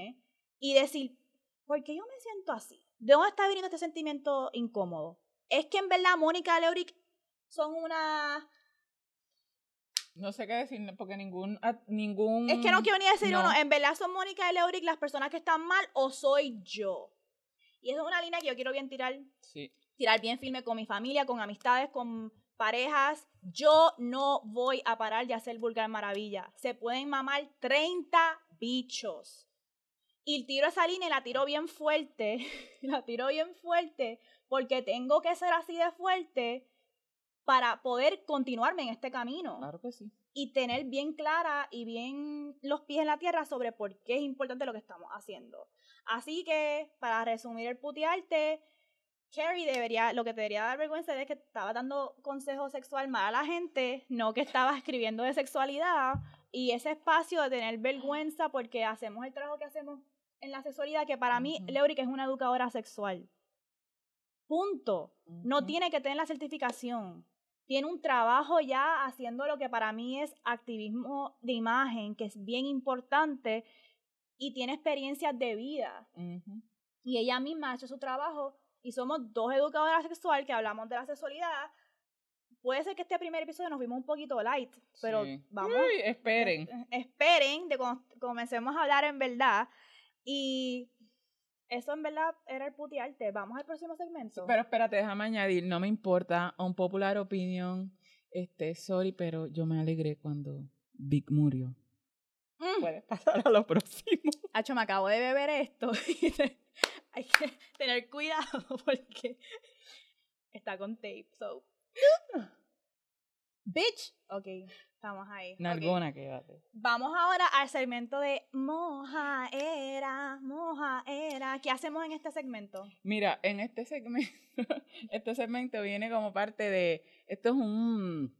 y decir, ¿por qué yo me siento así? ¿De dónde está viniendo este sentimiento incómodo? Es que en verdad Mónica y Leoric son una... No sé qué decir, porque ningún... ningún es que no quiero ni decir uno. En verdad son Mónica y Leoric las personas que están mal o soy yo. Y esa es una línea que yo quiero bien tirar. Sí. Tirar bien firme con mi familia, con amistades, con parejas. Yo no voy a parar de hacer vulgar maravilla. Se pueden mamar 30 bichos. Y tiro esa línea y la tiro bien fuerte. la tiro bien fuerte porque tengo que ser así de fuerte para poder continuarme en este camino. Claro que sí. Y tener bien clara y bien los pies en la tierra sobre por qué es importante lo que estamos haciendo. Así que, para resumir el putearte, Carrie debería, lo que te debería dar vergüenza es que estaba dando consejo sexual mal a la gente, no que estaba escribiendo de sexualidad. Y ese espacio de tener vergüenza porque hacemos el trabajo que hacemos en la sexualidad, que para mí, Leuric es una educadora sexual. Punto. No tiene que tener la certificación. Tiene un trabajo ya haciendo lo que para mí es activismo de imagen, que es bien importante, y tiene experiencias de vida. Y ella misma ha hecho su trabajo y somos dos educadoras sexuales que hablamos de la sexualidad. Puede ser que este primer episodio nos vimos un poquito light, pero vamos. esperen. esperen de cuando comencemos a hablar en verdad. Y eso en verdad era el putearte. Vamos al próximo segmento. Pero espérate, déjame añadir, no me importa, un popular opinion, este, sorry, pero yo me alegré cuando Vic murió. Mm. Puedes pasar a lo próximo. Hacho, me acabo de beber esto. Hay que tener cuidado porque está con tape, so. Bitch. Ok. Estamos ahí. Nalgona, quédate. Vamos ahora al segmento de moja era, moja era. ¿Qué hacemos en este segmento? Mira, en este segmento, este segmento viene como parte de, esto es un,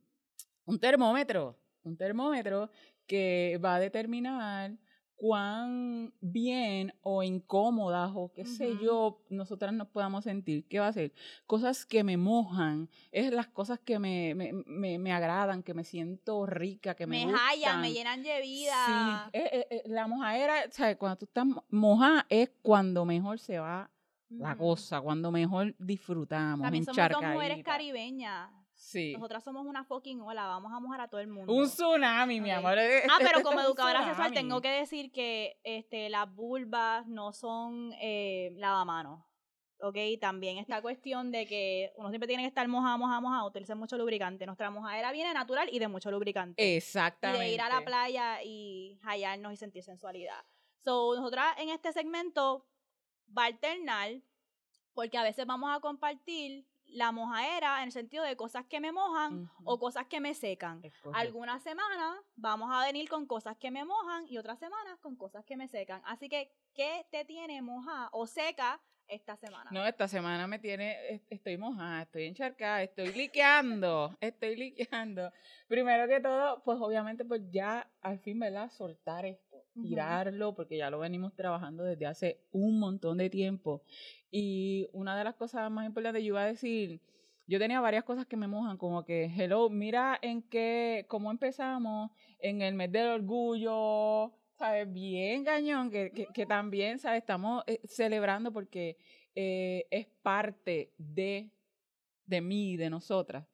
un termómetro, un termómetro que va a determinar cuán bien o incómodas o qué sé yo, nosotras nos podamos sentir. ¿Qué va a ser? Cosas que me mojan, es las cosas que me, me, me, me agradan, que me siento rica, que me, me hallan, me llenan de vida. Sí, eh, eh, eh, la mojadera, ¿sabes? Cuando tú estás mojada es cuando mejor se va la cosa, cuando mejor disfrutamos. También somos dos mujeres caribeñas. Sí. Nosotras somos una fucking ola, vamos a mojar a todo el mundo. Un tsunami, mi amor. Ah, pero como educadora sexual tengo que decir que este, las vulvas no son eh, lavamanos. ¿Ok? También esta cuestión de que uno siempre tiene que estar mojado, mojado, mojado, utilizar mucho lubricante. Nuestra mojadera viene natural y de mucho lubricante. Y Exactamente. de ir a la playa y hallarnos y sentir sensualidad. So, nosotras en este segmento va a alternar porque a veces vamos a compartir la mojadera en el sentido de cosas que me mojan o cosas que me secan. Algunas semanas vamos a venir con cosas que me mojan y otras semanas con cosas que me secan. Así que, ¿qué te tiene moja o seca esta semana? No, esta semana me tiene, es- estoy mojada, estoy encharcada, estoy liqueando, estoy liqueando. Primero que todo, pues obviamente pues ya al fin, ¿verdad? Soltar esto. Tirarlo, porque ya lo venimos trabajando desde hace un montón de tiempo. Y una de las cosas más importantes, yo iba a decir, yo tenía varias cosas que me mojan, como que, hello, mira en qué, cómo empezamos en el mes del orgullo, ¿sabes? Bien cañón, que, que, que también, ¿sabes? Estamos eh, celebrando porque eh, es parte de, de mí, de nosotras.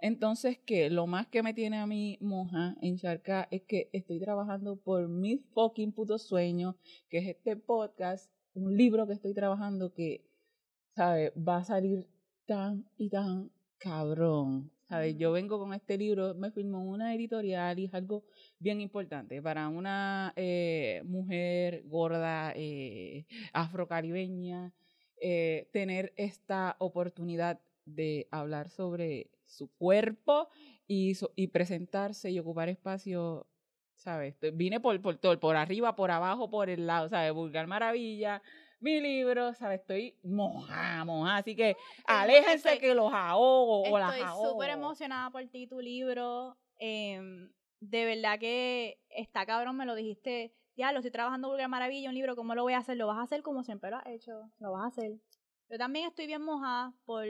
Entonces, que lo más que me tiene a mí moja, encharca, es que estoy trabajando por mi fucking puto sueño, que es este podcast, un libro que estoy trabajando que, ¿sabes? Va a salir tan y tan cabrón. ¿Sabes? Yo vengo con este libro, me firmó una editorial y es algo bien importante para una eh, mujer gorda, eh, afrocaribeña, eh, tener esta oportunidad de hablar sobre su cuerpo y, so- y presentarse y ocupar espacio, ¿sabes? Vine por, por todo, por arriba, por abajo, por el lado, ¿sabes? Vulgar Maravilla, mi libro, ¿sabes? Estoy moja, moja, así que aléjense estoy- que los ahogo o las Estoy ahogo. súper emocionada por ti, tu libro. em, de verdad que está cabrón, me lo dijiste. Ya, lo estoy trabajando Vulgar Maravilla, un libro, ¿cómo lo voy a hacer? Lo vas a hacer como siempre lo has hecho. Lo vas a hacer. Yo también estoy bien mojada por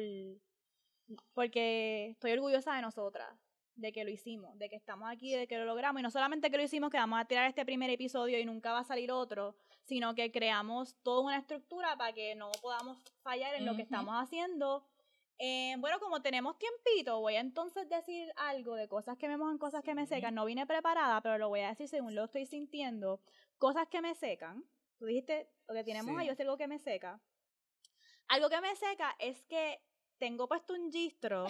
porque estoy orgullosa de nosotras, de que lo hicimos, de que estamos aquí, de que lo logramos. Y no solamente que lo hicimos, que vamos a tirar este primer episodio y nunca va a salir otro, sino que creamos toda una estructura para que no podamos fallar en lo que estamos haciendo. Eh, bueno, como tenemos tiempito, voy a entonces decir algo de cosas que me mojan, cosas que me secan. No vine preparada, pero lo voy a decir según lo estoy sintiendo. Cosas que me secan. Tú dijiste, lo que tenemos Sí. ahí es algo que me seca. Algo que me seca es que tengo puesto un gistro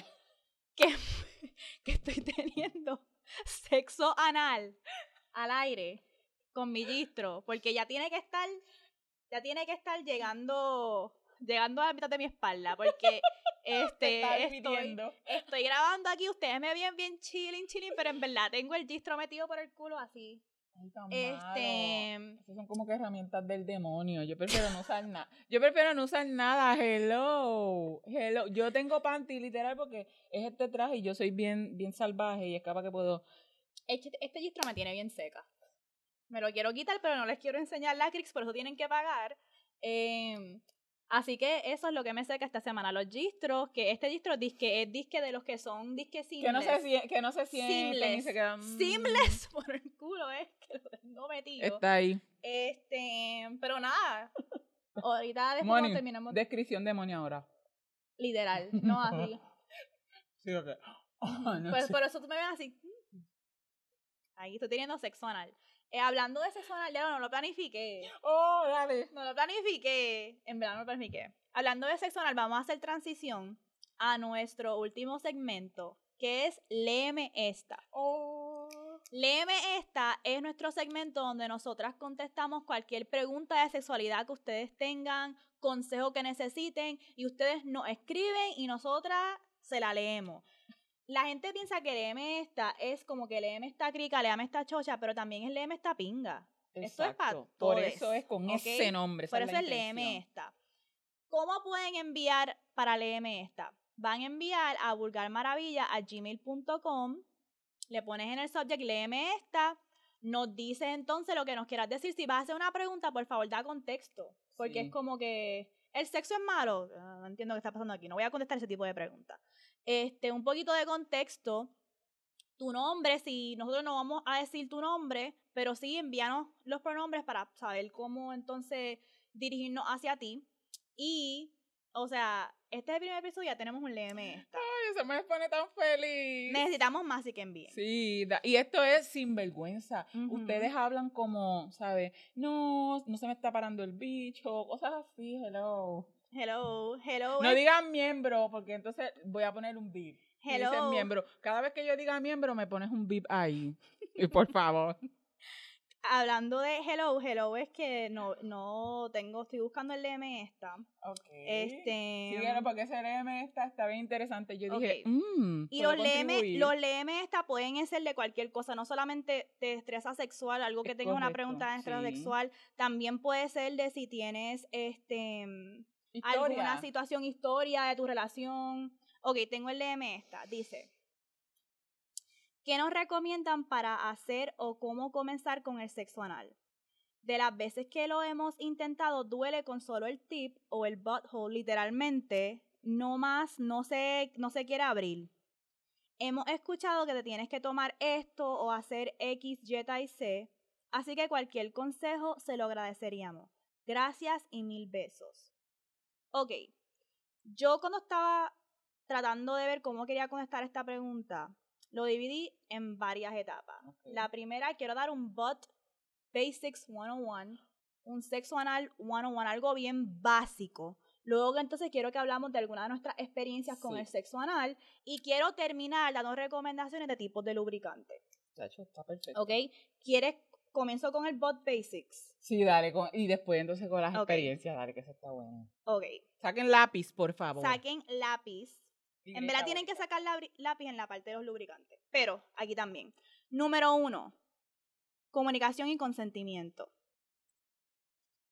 que, que estoy teniendo sexo anal al aire con mi gistro, porque ya tiene que estar, ya tiene que estar llegando, llegando a la mitad de mi espalda, porque Te este estoy, estoy grabando aquí, ustedes me ven bien chilling, chilling, pero en verdad tengo el gistro metido por el culo así. Ay, tan Este, malo. Esas son como que herramientas del demonio. Yo prefiero no usar nada. Yo prefiero no usar nada. Hello. Hello. Yo tengo panty literal porque es este traje y yo soy bien, bien salvaje y es capaz que puedo. Este, este gistro me tiene bien seca. Me lo quiero quitar, pero no les quiero enseñar la Crix, por eso tienen que pagar. Eh, así que eso es lo que me seca esta semana. Los gistros, que este gistro disque es disque de los que son disque Que no, se, que no se sienten y se quedan. Seamless por el culo, es que lo tengo metido. Está ahí. Este, pero nada. Ahorita después Moni, terminemos, Descripción demonio ahora. literal, no así. Sí, ok. No Pero sé. por eso tú me ves así. Ahí estoy teniendo sexo anal. Eh, hablando de ya no lo planifiqué. Oh, dale. No lo planifiqué. En verdad no lo planifiqué. Hablando de sexo anal, vamos a hacer transición a nuestro último segmento, que es Léeme esta. Oh. Léeme esta es nuestro segmento donde nosotras contestamos cualquier pregunta de sexualidad que ustedes tengan, consejo que necesiten, y ustedes nos escriben y nosotras se la leemos. La gente piensa que léeme esta es como que léeme esta crica, léeme esta chocha, pero también es léeme esta pinga. Esto es pa' Exacto. Por eso es con ese nombre. Por es eso es léeme intención. esta. ¿Cómo pueden enviar para léeme esta? Van a enviar a vulgarmaravilla.gmail.com, le pones en el subject léeme esta, nos dices entonces lo que nos quieras decir. Si vas a hacer una pregunta, por favor, da contexto. Porque Sí. es como que el sexo es malo. Ah, No entiendo qué está pasando aquí. No voy a contestar ese tipo de preguntas. Este, un poquito de contexto. Tu nombre, si nosotros no vamos a decir tu nombre, pero sí envíanos los pronombres para saber cómo entonces dirigirnos hacia ti. Y, o sea, este es el primer episodio, ya tenemos un LM esta. Ay, eso me pone tan feliz. Necesitamos más y que envíen. Sí, da- y esto es sin vergüenza. Ujú. Ustedes hablan como, ¿sabes? No, no se me está parando el bicho, cosas así, hello. Hello, hello. No es- digan miembro, porque entonces voy a poner un beep. Y dicen hello. miembro. Cada vez que yo diga miembro, me pones un beep ahí. Y por favor. Hablando de hello, hello es que no, no tengo, estoy buscando el DM esta. Ok. Este. Síguelo porque ese LM está, está bien interesante. Yo dije, mmm. Y los LM, los LM esta pueden ser de cualquier cosa, no solamente de destreza sexual, algo que Es tenga una pregunta de destreza sí. sexual, también puede ser de si tienes este Historia. alguna situación, historia de tu relación. Ok, tengo el DM esta, dice. ¿Qué nos recomiendan para hacer o cómo comenzar con el sexo anal? De las veces que lo hemos intentado, duele con solo el tip o el butthole, literalmente, no más, no se, no se quiere abrir. Hemos escuchado que te tienes que tomar esto o hacer X, Y y C, así que cualquier consejo se lo agradeceríamos. Gracias y mil besos. Ok, yo cuando estaba tratando de ver cómo quería contestar esta pregunta, lo dividí en varias etapas. La primera, quiero dar un butt basics 101, un sexo anal 101, algo bien básico. Luego entonces quiero que hablamos de algunas de nuestras experiencias con el sexo anal y quiero terminar dando recomendaciones de tipos de lubricante. Chacho, está perfecto. ¿Ok? ¿Quieres? Comienzo con el butt basics. Sí, dale. con- y después entonces con las experiencias, dale, que eso está bueno. Ok. Saquen lápiz, por favor. Saquen lápiz. En verdad tienen que sacar lápiz en la parte de los lubricantes. Pero aquí también. Número uno, comunicación y consentimiento.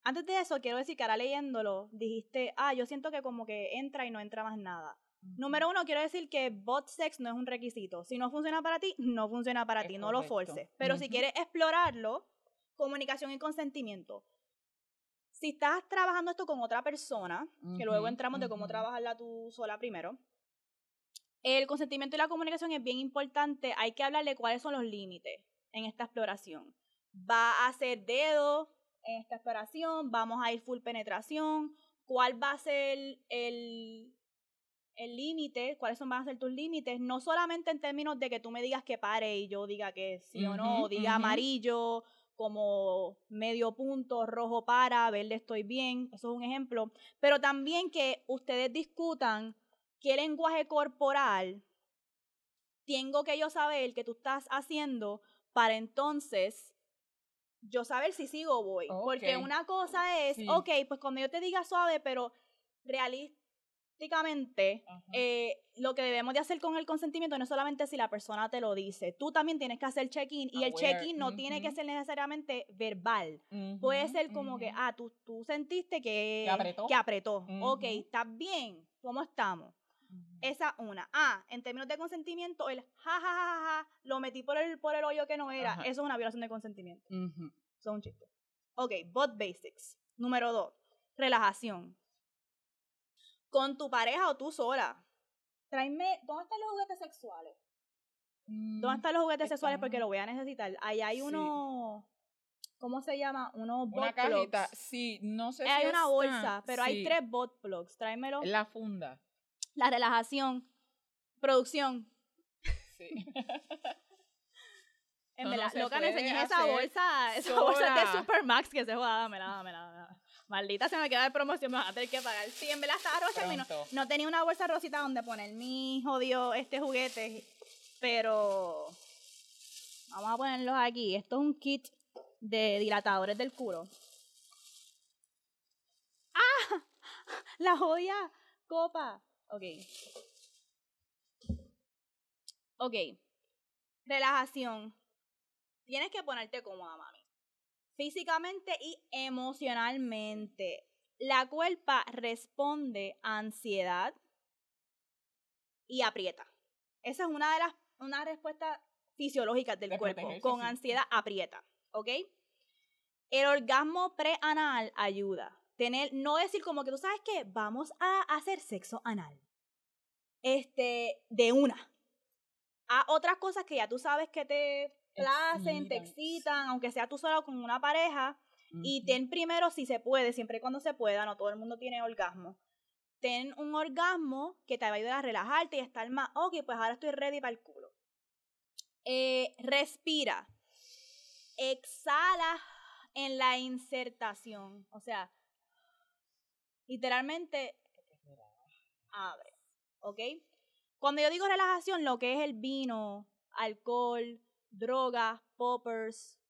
Antes de eso, quiero decir que ahora leyéndolo, dijiste, ah, yo siento que como que entra y no entra más nada. Número uno, quiero decir que bot sex no es un requisito. Si no funciona para ti, no funciona para Es ti, no lo forces. Pero si quieres explorarlo, comunicación y consentimiento. Si estás trabajando esto con otra persona, que luego entramos de cómo trabajarla tú sola primero, el consentimiento y la comunicación es bien importante. Hay que hablar de cuáles son los límites en esta exploración. Va a ser dedo en esta exploración, vamos a ir full penetración, cuál va a ser el el límite, cuáles son van a ser tus límites, no solamente en términos de que tú me digas que pare y yo diga que sí o no, diga amarillo como medio punto, rojo para, verde estoy bien, eso es un ejemplo, pero también que ustedes discutan qué lenguaje corporal tengo que yo saber que tú estás haciendo para entonces yo saber si sigo o voy. Porque una cosa es, Sí. ok, pues cuando yo te diga suave, pero realísticamente, Ajá. eh, lo que debemos de hacer con el consentimiento no es solamente si la persona te lo dice, tú también tienes que hacer check-in y el check-in no tiene que ser necesariamente verbal. Puede ser como que, ah, tú, tú sentiste que, Que apretó. que apretó. Ok. ¿estás bien? ¿Cómo estamos? Esa una. Ah, en términos de consentimiento, el ja, ja, ja, ja, lo metí por el, por el hoyo que no era. Eso es una violación de consentimiento. Es un chiste. Ok, bot basics. Número dos, relajación. Con tu pareja o tú sola. Tráeme, ¿dónde están los juguetes sexuales? ¿Dónde están los juguetes sexuales? Porque lo voy a necesitar. Ahí hay Sí. uno, ¿cómo se llama? Unos Una bot cajita, plugs. sí, no sé Eh, si hay una está- bolsa, pero hay tres bot plugs. Tráemelo. La funda. La relajación. Producción. Sí. En No, no verdad, se loca, enseñes esa bolsa. Esa bolsa es de sola. Supermax que se joda, dámela, dámela, dámela. Maldita se me queda de promoción, me van a tener que pagar. Sí, en verdad estaba rosa y no, no tenía una bolsa rosita donde poner mi jodido este juguete. Pero vamos a ponerlos aquí. Esto es un kit de dilatadores del culo. ¡Ah! La jodia copa. Ok. Ok. Relajación. Tienes que ponerte cómoda, mami. Físicamente y emocionalmente. La cuerpa responde a ansiedad y aprieta. Esa es una de las una respuesta fisiológicas del De cuerpo. Con sí. ansiedad aprieta. ¿Ok? El orgasmo preanal ayuda. Tener, no decir como que tú sabes que vamos a hacer sexo anal. Este, de una. A otras cosas que ya tú sabes que te placen, te Excitan. aunque sea tú sola o con una pareja. Y ten primero, si se puede, siempre y cuando se pueda, no todo el mundo tiene orgasmo. ten un orgasmo que te va a ayudar a relajarte y estar más, ok, pues ahora estoy ready para el culo. Eh, respira. Exhala en la insertación. O sea, literalmente abre. ¿Ok? Cuando yo digo relajación, lo que es el vino, alcohol, drogas, poppers,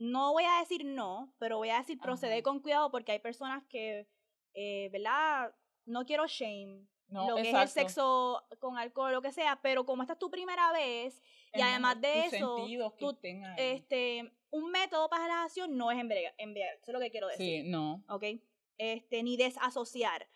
no voy a decir no, pero voy a decir proceder con cuidado porque hay personas que, eh, ¿verdad? No quiero shame. lo que es el sexo con alcohol, lo que sea, pero como esta es tu primera vez, y además de eso, este, un método para la relajación no es embriagar, eso es lo que quiero decir. Sí, no. ¿Ok? Este, ni desasociar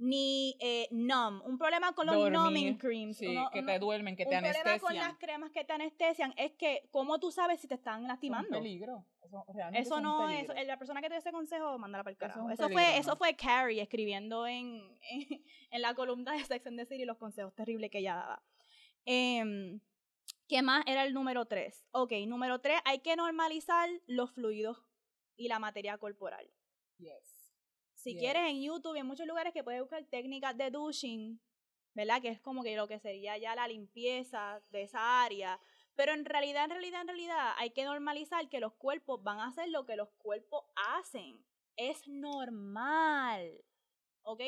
ni eh, numb. Un problema con los numbing creams. Sí, que te duermen, que te anestesian. Un problema con las cremas que te anestesian es que, ¿cómo tú sabes si te están lastimando? Es un peligro. Eso, eso no es. La persona que te dio ese consejo, mándala para el carajo. Eso, fue, eso fue Carrie escribiendo en, en, la columna de Sex and the City los consejos terribles que ella daba. Eh, ¿Qué más era el número 3? Ok, número 3, hay que normalizar los fluidos y la materia corporal. Yes. Si quieres en YouTube y en muchos lugares que puedes buscar técnicas de douching, ¿verdad? Que es como que lo que sería ya la limpieza de esa área. Pero en realidad, en realidad, en realidad, hay que normalizar que los cuerpos van a hacer lo que los cuerpos hacen. Es normal. ¿Ok?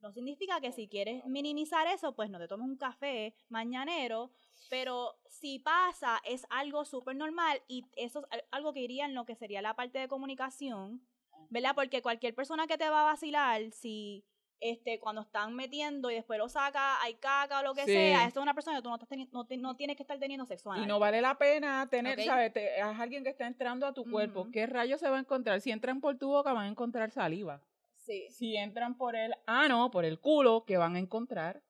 No significa que si quieres minimizar eso, pues no te tomes un café mañanero, pero si pasa, es algo súper normal y eso es algo que iría en lo que sería la parte de comunicación, ¿verdad? Porque cualquier persona que te va a vacilar, si este, cuando están metiendo y después lo saca, hay caca o lo que sea, esto es una persona que tú no, estás no, no, tienes que estar teniendo sexo Y no vale la pena tener, ¿sabes? es alguien que está entrando a tu cuerpo. ¿Qué rayos se va a encontrar? Si entran por tu boca, van a encontrar saliva. Sí. Si entran por el ano, por el culo, ¿qué van a encontrar?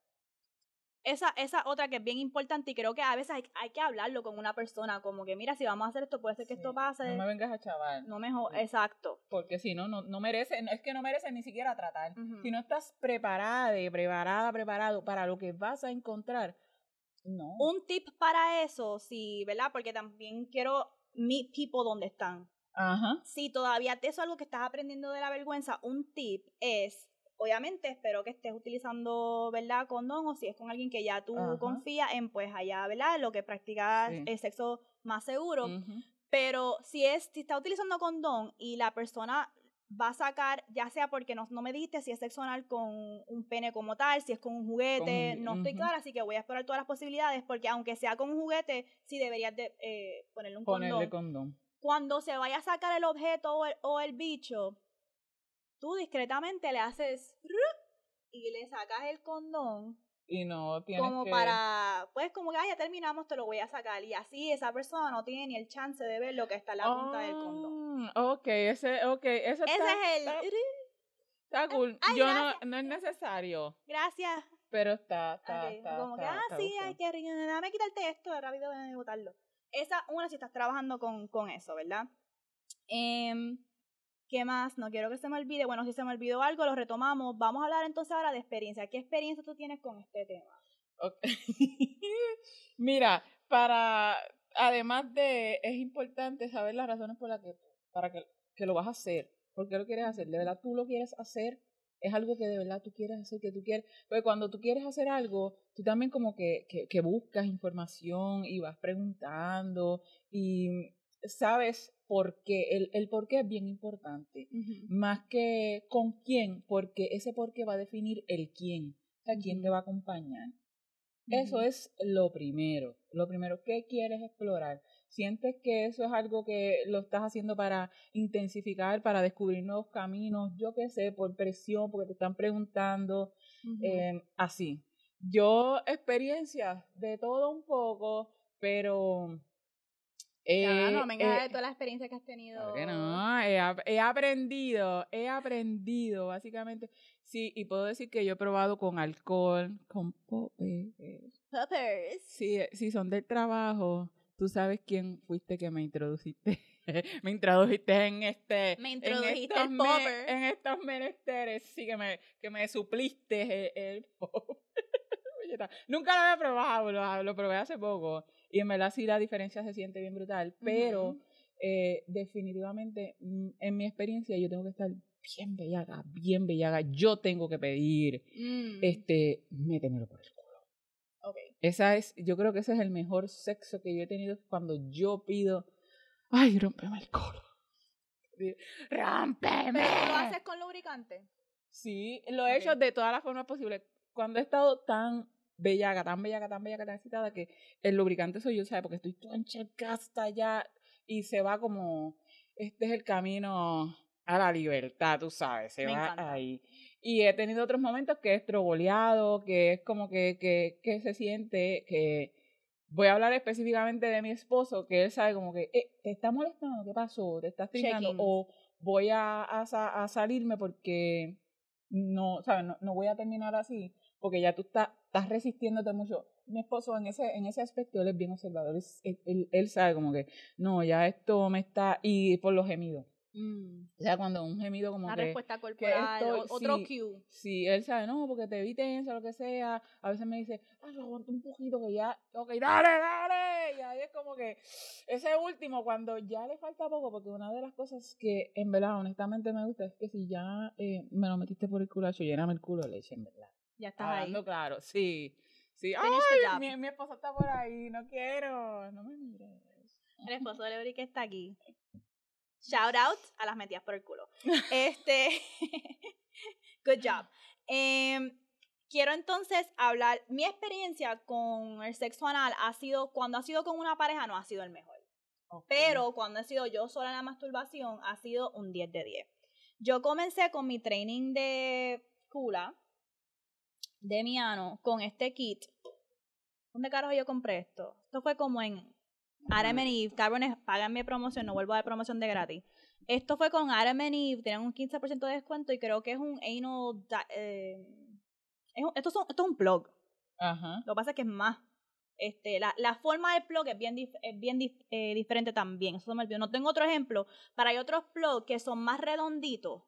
Esa, esa otra que es bien importante y creo que a veces hay, hay, que hablarlo con una persona, como que mira, si vamos a hacer esto, puede ser que esto pase. No me vengas a chaval. No mejor, exacto. Porque si no, no, no merecen, es que no merecen ni siquiera tratar. Si no estás preparada, preparada, preparado para lo que vas a encontrar, no. Un tip para eso, sí, ¿verdad? Porque también quiero meet people donde están. Ajá. Si todavía te es algo que estás aprendiendo de la vergüenza, un tip es obviamente espero que estés utilizando, ¿verdad? Condón o si es con alguien que ya tú confías en, pues allá, ¿verdad? Lo que practicas el sexo más seguro. Pero si es, si está utilizando condón y la persona va a sacar, ya sea porque no, no me dijiste si es sexo anal con un pene como tal, si es con un juguete, no estoy clara, así que voy a explorar todas las posibilidades, porque aunque sea con un juguete, sí deberías de eh, ponerle un Ponerle condón. Cuando se vaya a sacar el objeto o el bicho, tú discretamente le haces y le sacas el condón. Y no tienes Como para, pues como que ya terminamos, te lo voy a sacar. Y así esa persona no tiene ni el chance de ver lo que está en la punta del condón. Ah, ok, ese, okay, ese, ese es el... Está, cool. Yo no, no es necesario. Gracias. Pero está, está, está Como que, ah, sí, hay que, dame quitarte esto, rápido voy a botarlo. Esa, una, si estás trabajando con, con eso, ¿verdad? Eh, ¿Qué más? No quiero que se me olvide. Bueno, si se me olvidó algo, lo retomamos. Vamos a hablar entonces ahora de experiencia. ¿Qué experiencia tú tienes con este tema? Mira, para, además de, es importante saber las razones por las que, para que, que lo vas a hacer. ¿Por qué lo quieres hacer? ¿De verdad tú lo quieres hacer? Es algo que de verdad tú quieres hacer, que tú quieres. Porque cuando tú quieres hacer algo, tú también como que, que, que buscas información y vas preguntando y sabes por qué, el, el por qué es bien importante, más que con quién, porque ese por qué va a definir el quién, o sea, quién te va a acompañar. Eso es lo primero, lo primero, ¿qué quieres explorar? ¿Sientes que eso es algo que lo estás haciendo para intensificar, para descubrir nuevos caminos? Yo qué sé, por presión, porque te están preguntando, em, así. Yo experiencias de todo un poco, pero eh, no, me encanta de toda la experiencia que has tenido. Que no, he, he, aprendido, he aprendido, básicamente. Sí, y puedo decir que yo he probado con alcohol, con poppers. Poppers. Sí, sí, son del trabajo. Tú sabes quién fuiste que me introduciste. me introdujiste en este. Me introdujiste en estos, popper. en estos menesteres, sí, que me, que me supliste el, el Nunca lo había probado, lo, lo probé hace poco. Y en verdad sí la diferencia se siente bien brutal, pero eh, definitivamente, mm, en mi experiencia, yo tengo que estar bien bellaga, bien bellaga. Yo tengo que pedir, Mm, este, métemelo por el culo. Esa es, yo creo que ese es el mejor sexo que yo he tenido cuando yo pido, ay, rompeme el culo. ¡Rómpeme! ¿Pero tú lo haces con lubricante? Sí, lo he hecho de todas las formas posibles. Cuando he estado tan bellaga, tan bellaga, tan bellaga, tan excitada, que el lubricante soy yo, ¿sabes? Porque estoy toda encharcada ya y se va como, este es el camino a la libertad, tú sabes, se Me va encanta. ahí. Y he tenido otros momentos que es troboleado, que es como que, que, que se siente que... Voy a hablar específicamente de mi esposo, que él sabe como que, eh, ¿te está molestando? ¿Qué pasó? ¿Te estás trincando? O voy a, a, a salirme porque no, ¿sabes? No, no voy a terminar así, porque ya tú estás, estás resistiéndote mucho. Mi esposo en ese, en ese aspecto, él es bien observador, él, él, él sabe como que, no, ya esto me está, y por los gemidos. Mm, O sea, cuando un gemido como Una que... respuesta corporal, otro sí. cue. Sí, él sabe, no, porque te vi tensa, lo que sea. A veces me dice, ay, aguanta un poquito que ya, ok, dale, dale. Y ahí es como que ese último, cuando ya le falta poco, porque una de las cosas que en verdad, honestamente me gusta es que si ya eh, me lo metiste por el culacho, lléname el culo de leche, en verdad. Ya estás ahí. Hablando claro, sí. Sí, ay, mi, mi esposo está por ahí, no quiero, no me mires. El esposo de Lebri que está aquí. Shout out a las metidas por el culo. Este. Good job. Em, quiero entonces hablar. Mi experiencia con el sexo anal ha sido. Cuando ha sido con una pareja, no ha sido el mejor. Pero cuando he sido yo sola en la masturbación, ha sido un 10 de 10. Yo comencé con mi training de Kula, de mi ano, con este kit. ¿Dónde carajo yo compré esto? Esto fue como en and Eve. Cabrones, páganme promoción, no vuelvo a dar promoción de gratis. Esto fue con and Eve, tienen un 15% de descuento y creo que es un anal... eh, es un- esto, son- esto es un plug. Ajá. Lo que pasa es que es más. Este, la, la forma del plug es bien, dif- es bien dif- eh, diferente también. Eso se me olvidó. No tengo otro ejemplo. Pero hay otros plugs que son más redonditos,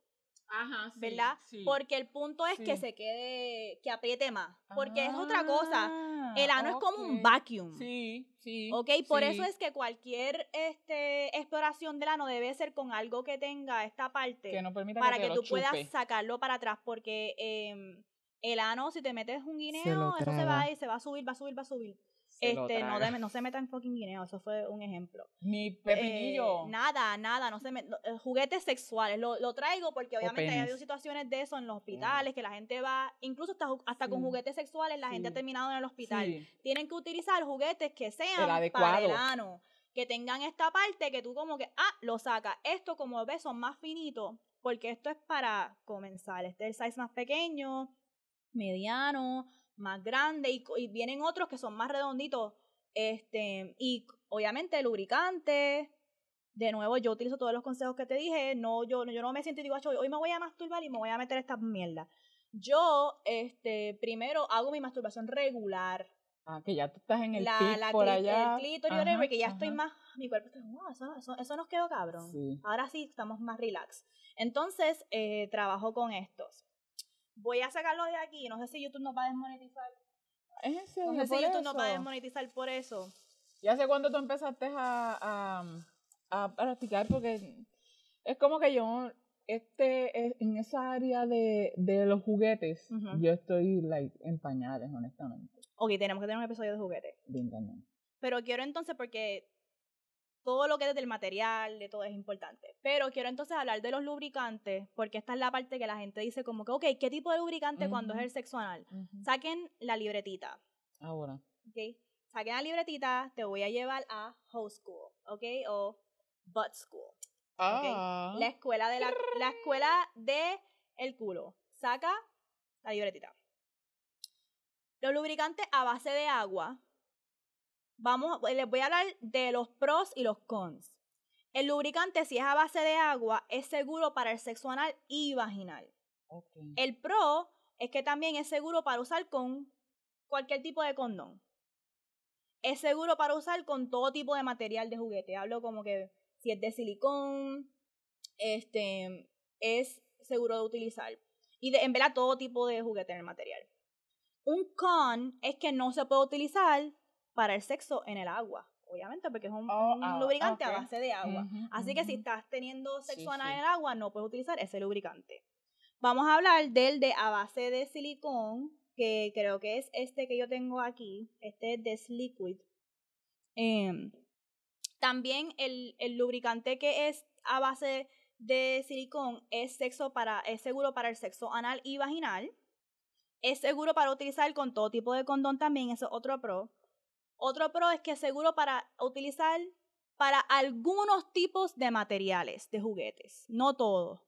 Ajá, sí, ¿verdad? sí. Porque el punto es que se quede, que apriete más. Porque es otra cosa. Ah, El ano es como un vacuum. Sí, sí. Ok, por eso es que cualquier este, exploración del ano debe ser con algo que tenga esta parte que no permita para que, que, tú puedas sacarlo para atrás. Porque em, el ano, si te metes un Se guineo, lo eso se va y se va a subir, va a subir, va a subir. Se Este, no, de- no se metan fucking guineo, eso fue un ejemplo. Ni Eh, pepinillo. nada, nada, no se me, eh, juguetes sexuales, lo, lo traigo porque obviamente ha penes. habido situaciones de eso en los hospitales, que la gente va, incluso hasta, hasta con juguetes sexuales, la gente ha terminado en el hospital. Sí. Tienen que utilizar juguetes que sean adecuado. el ano, que tengan esta parte que tú como que, ah, lo sacas. Esto como ves son más finitos, porque esto es para comenzar. Este es el size más pequeño, mediano, más grande, y, y vienen otros que son más redonditos. Este, y obviamente lubricante. De nuevo, yo utilizo todos los consejos que te dije. No, yo, yo no me siento y digo, "Acho, hoy me voy a masturbar y me voy a meter esta mierda. Yo, este, primero hago mi masturbación regular. Ah, que ya tú estás en el la, pic la por allá. el clítoris, que ya estoy ajá. más, mi cuerpo está, wow, eso, eso, eso nos quedó cabrón. Sí. Ahora sí estamos más relax. Entonces, eh, trabajo con estos. Voy a sacarlo de aquí. No sé si YouTube nos va a desmonetizar. ¿Es en serio? No sé si YouTube nos va a desmonetizar por eso. ¿Y hace cuándo tú empezaste a, a, a practicar? Porque es como que yo, este, en esa área de, de los juguetes, yo estoy like, en pañales, honestamente. Ok, tenemos que tener un episodio de juguete. Bien cañón. Pero quiero entonces, porque todo lo que es del material, de todo es importante. Pero quiero entonces hablar de los lubricantes, porque esta es la parte que la gente dice como que, ok, ¿qué tipo de lubricante cuando es el sexo anal? Saquen la libretita, Ahora. ¿ok? Saquen la libretita, te voy a llevar a Host School, ¿ok? O Butt School. Ah. La escuela de la, la escuela de el culo. Saca la libretita. Los lubricantes a base de agua. Vamos, les voy a hablar de los pros y los cons. El lubricante, si es a base de agua, es seguro para el sexo anal y vaginal. El pro es que también es seguro para usar con cualquier tipo de condón. Es seguro para usar con todo tipo de material de juguete. Hablo como que si es de silicón, este, es seguro de utilizar. Y de, en verdad todo tipo de juguete en el material. Un con es que no se puede utilizar para el sexo en el agua. obviamente, porque es un, Oh, un ah, lubricante a base de agua. Así que si estás teniendo sexo Sí, anal en el agua, no puedes utilizar ese lubricante. Vamos a hablar del de a base de silicón, que creo que es este que yo tengo aquí. Este es de Liquid. Em, también el, el lubricante que es a base de silicón es sexo para, es seguro para el sexo anal y vaginal. Es seguro para utilizar con todo tipo de condón también, eso es otro pro. Otro pro es que es seguro para utilizar para algunos tipos de materiales de juguetes, no todos.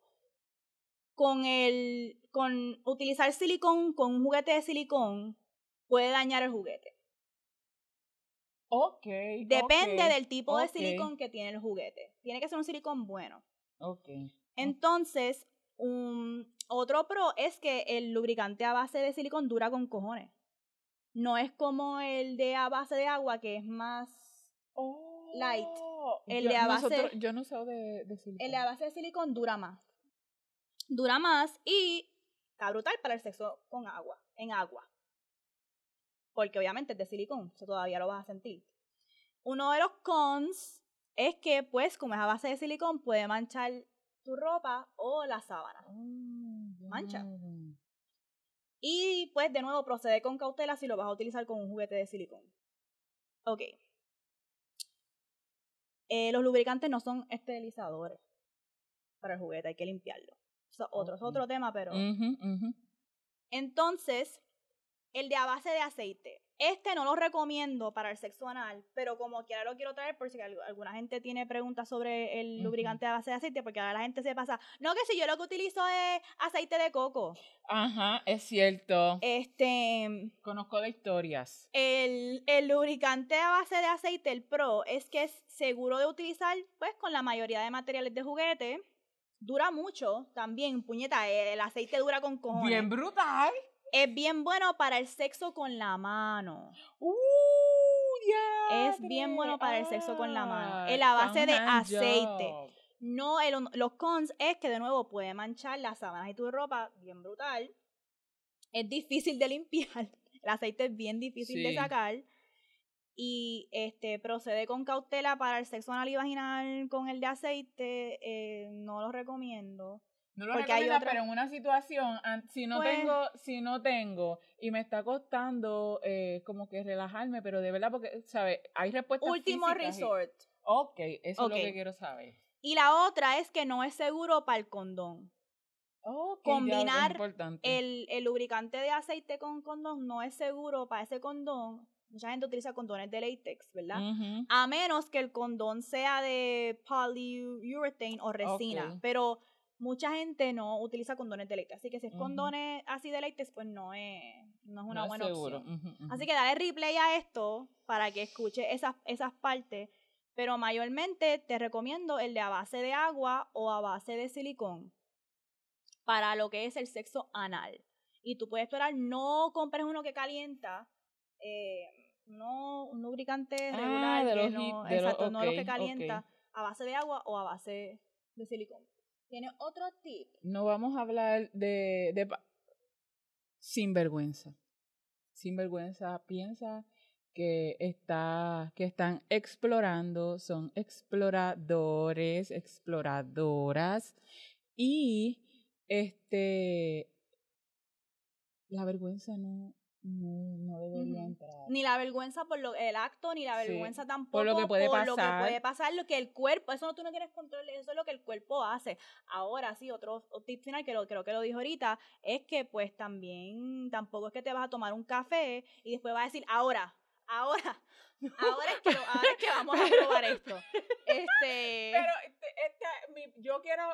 Con el con utilizar silicón con un juguete de silicón puede dañar el juguete. Ok. Depende del tipo de silicón que tiene el juguete. Tiene que ser un silicón bueno. Ok. Entonces, un, otro pro es que el lubricante a base de silicón dura con cojones. No es como el de a base de agua, que es más... light. Oh, El yo, de a base- nosotros- yo no sé de, de silicón. El de a base de silicón dura más. Dura más y está brutal para el sexo con agua, en agua. Porque obviamente es de silicón, eso todavía lo vas a sentir. Uno de los cons es que, pues, como es a base de silicón, puede manchar tu ropa o la sábana. Oh, Mancha. Y pues de nuevo procede con cautela si lo vas a utilizar con un juguete de silicón. Ok. Eh, los lubricantes no son esterilizadores para el juguete, hay que limpiarlo. Eso es otro, es otro tema, pero... Entonces, el de a base de aceite. Este no lo recomiendo para el sexo anal, pero como quiera lo quiero traer por si al- alguna gente tiene preguntas sobre el lubricante a base de aceite, porque ahora la gente se pasa, no que si yo lo que utilizo es aceite de coco. Ajá, es cierto. Este, Conozco de historias. el, el lubricante a base de aceite, el Pro, es que es seguro de utilizar pues con la mayoría de materiales de juguete. Dura mucho también, puñeta, el aceite dura con cojones. Bien brutal. Es bien bueno para el sexo con la mano. Uh, Es bien bueno para el sexo con la mano. diatre. En la base de aceite. job. No, el- los cons es que de nuevo puede manchar las sábanas y tu ropa, bien brutal. Es difícil de limpiar. El aceite es bien difícil de sacar. Y este procede con cautela para el sexo anal y vaginal con el de aceite. eh, no lo recomiendo. No lo Porque hay otra- pero en una situación, si no Pues- tengo, si no tengo, y me está costando eh, como que relajarme, pero de verdad, porque, ¿sabes? Hay respuestas Último físicas y- resort. Ok, eso es lo que quiero saber. Y la otra es que no es seguro para el condón. Ok, Combinar. El, el lubricante de aceite con condón no es seguro para ese condón. Mucha gente utiliza condones de látex, ¿verdad? A menos que el condón sea de polyurethane o resina. Pero mucha gente no utiliza condones de látex. Así que si es condones así de látex, pues no es, no es una No es buena opción. Así que dale replay a esto para que escuche esas, esas partes. Pero mayormente te recomiendo el de a base de agua o a base de silicón para lo que es el sexo anal. Y tú puedes esperar, no compres uno que calienta, eh, no un lubricante Ah, regular, de que los no, hit- exacto, no los que calienta, a base de agua o a base de silicón. ¿Tiene otro tip? No vamos a hablar de, de sinvergüenza. Sinvergüenza piensa que está que están explorando, son exploradores, exploradoras y este la vergüenza no no, no debería Ujú. entrar. Ni la vergüenza por lo, el acto, ni la Sí, vergüenza tampoco por lo que puede por lo que pasar. puede pasar, lo que el cuerpo, eso no tú no tienes control, eso es lo que el cuerpo hace. Ahora sí, otro, otro tip final que lo, creo que lo dijo ahorita, es que pues también, tampoco es que te vas a tomar un café y después vas a decir, ahora, ahora, ahora es que, lo- ahora es que vamos a probar esto. Este, Pero este, este, mi- yo quiero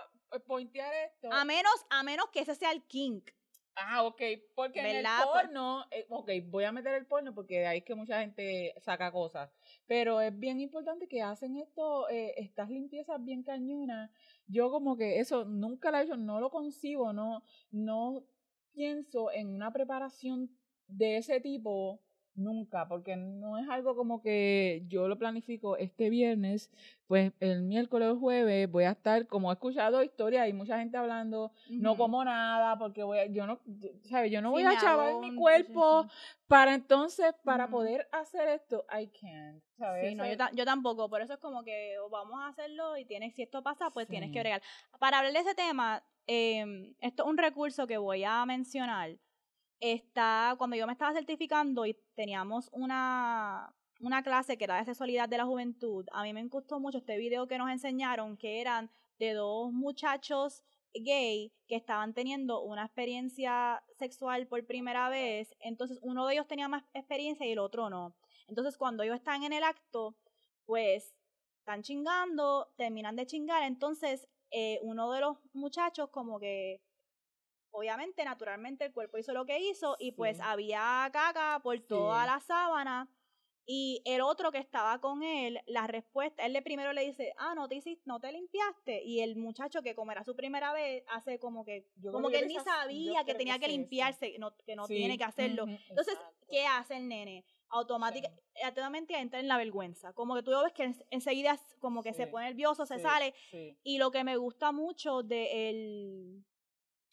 pointear esto. a menos, a menos que ese sea el kink. Ah, ok, porque en el porno, eh, ok, voy a meter el porno porque de ahí es que mucha gente saca cosas, pero es bien importante que hacen esto, eh, estas limpiezas bien cañonas. Yo como que eso nunca lo he hecho, no lo concibo, no, no pienso en una preparación de ese tipo nunca, porque no es algo como que yo lo planifico este viernes, pues el miércoles o jueves voy a estar, como he escuchado historias y mucha gente hablando, no como nada, porque voy a, yo no, ¿sabes? Yo no voy a chavar mi cuerpo para entonces, para poder hacer esto, I can't, ¿sabes? Sí, no, yo, yo, tampoco, por eso es como que vamos a hacerlo y tienes, si esto pasa, pues tienes que bregar. Para hablar de ese tema, eh, esto es un recurso que voy a mencionar está, cuando yo me estaba certificando y teníamos una, una clase que era de sexualidad de la juventud, a mí me gustó mucho este video que nos enseñaron, que eran de dos muchachos gay que estaban teniendo una experiencia sexual por primera vez, entonces uno de ellos tenía más experiencia y el otro no. Entonces cuando ellos están en el acto, pues están chingando, terminan de chingar, entonces eh, uno de los muchachos como que obviamente, naturalmente, el cuerpo hizo lo que hizo y pues había caca por toda la sábana. Y el otro que estaba con él, la respuesta, él le primero le dice, ah, no te hiciste, no te limpiaste. Y el muchacho que como era su primera vez, hace como que, como que él ni sabía que tenía que, limpiarse, no, que no tiene que hacerlo. Entonces, ¿qué hace el nene? automáticamente entra en la vergüenza. Como que tú ves que enseguida como que se pone nervioso, se sale. Y lo que me gusta mucho de el,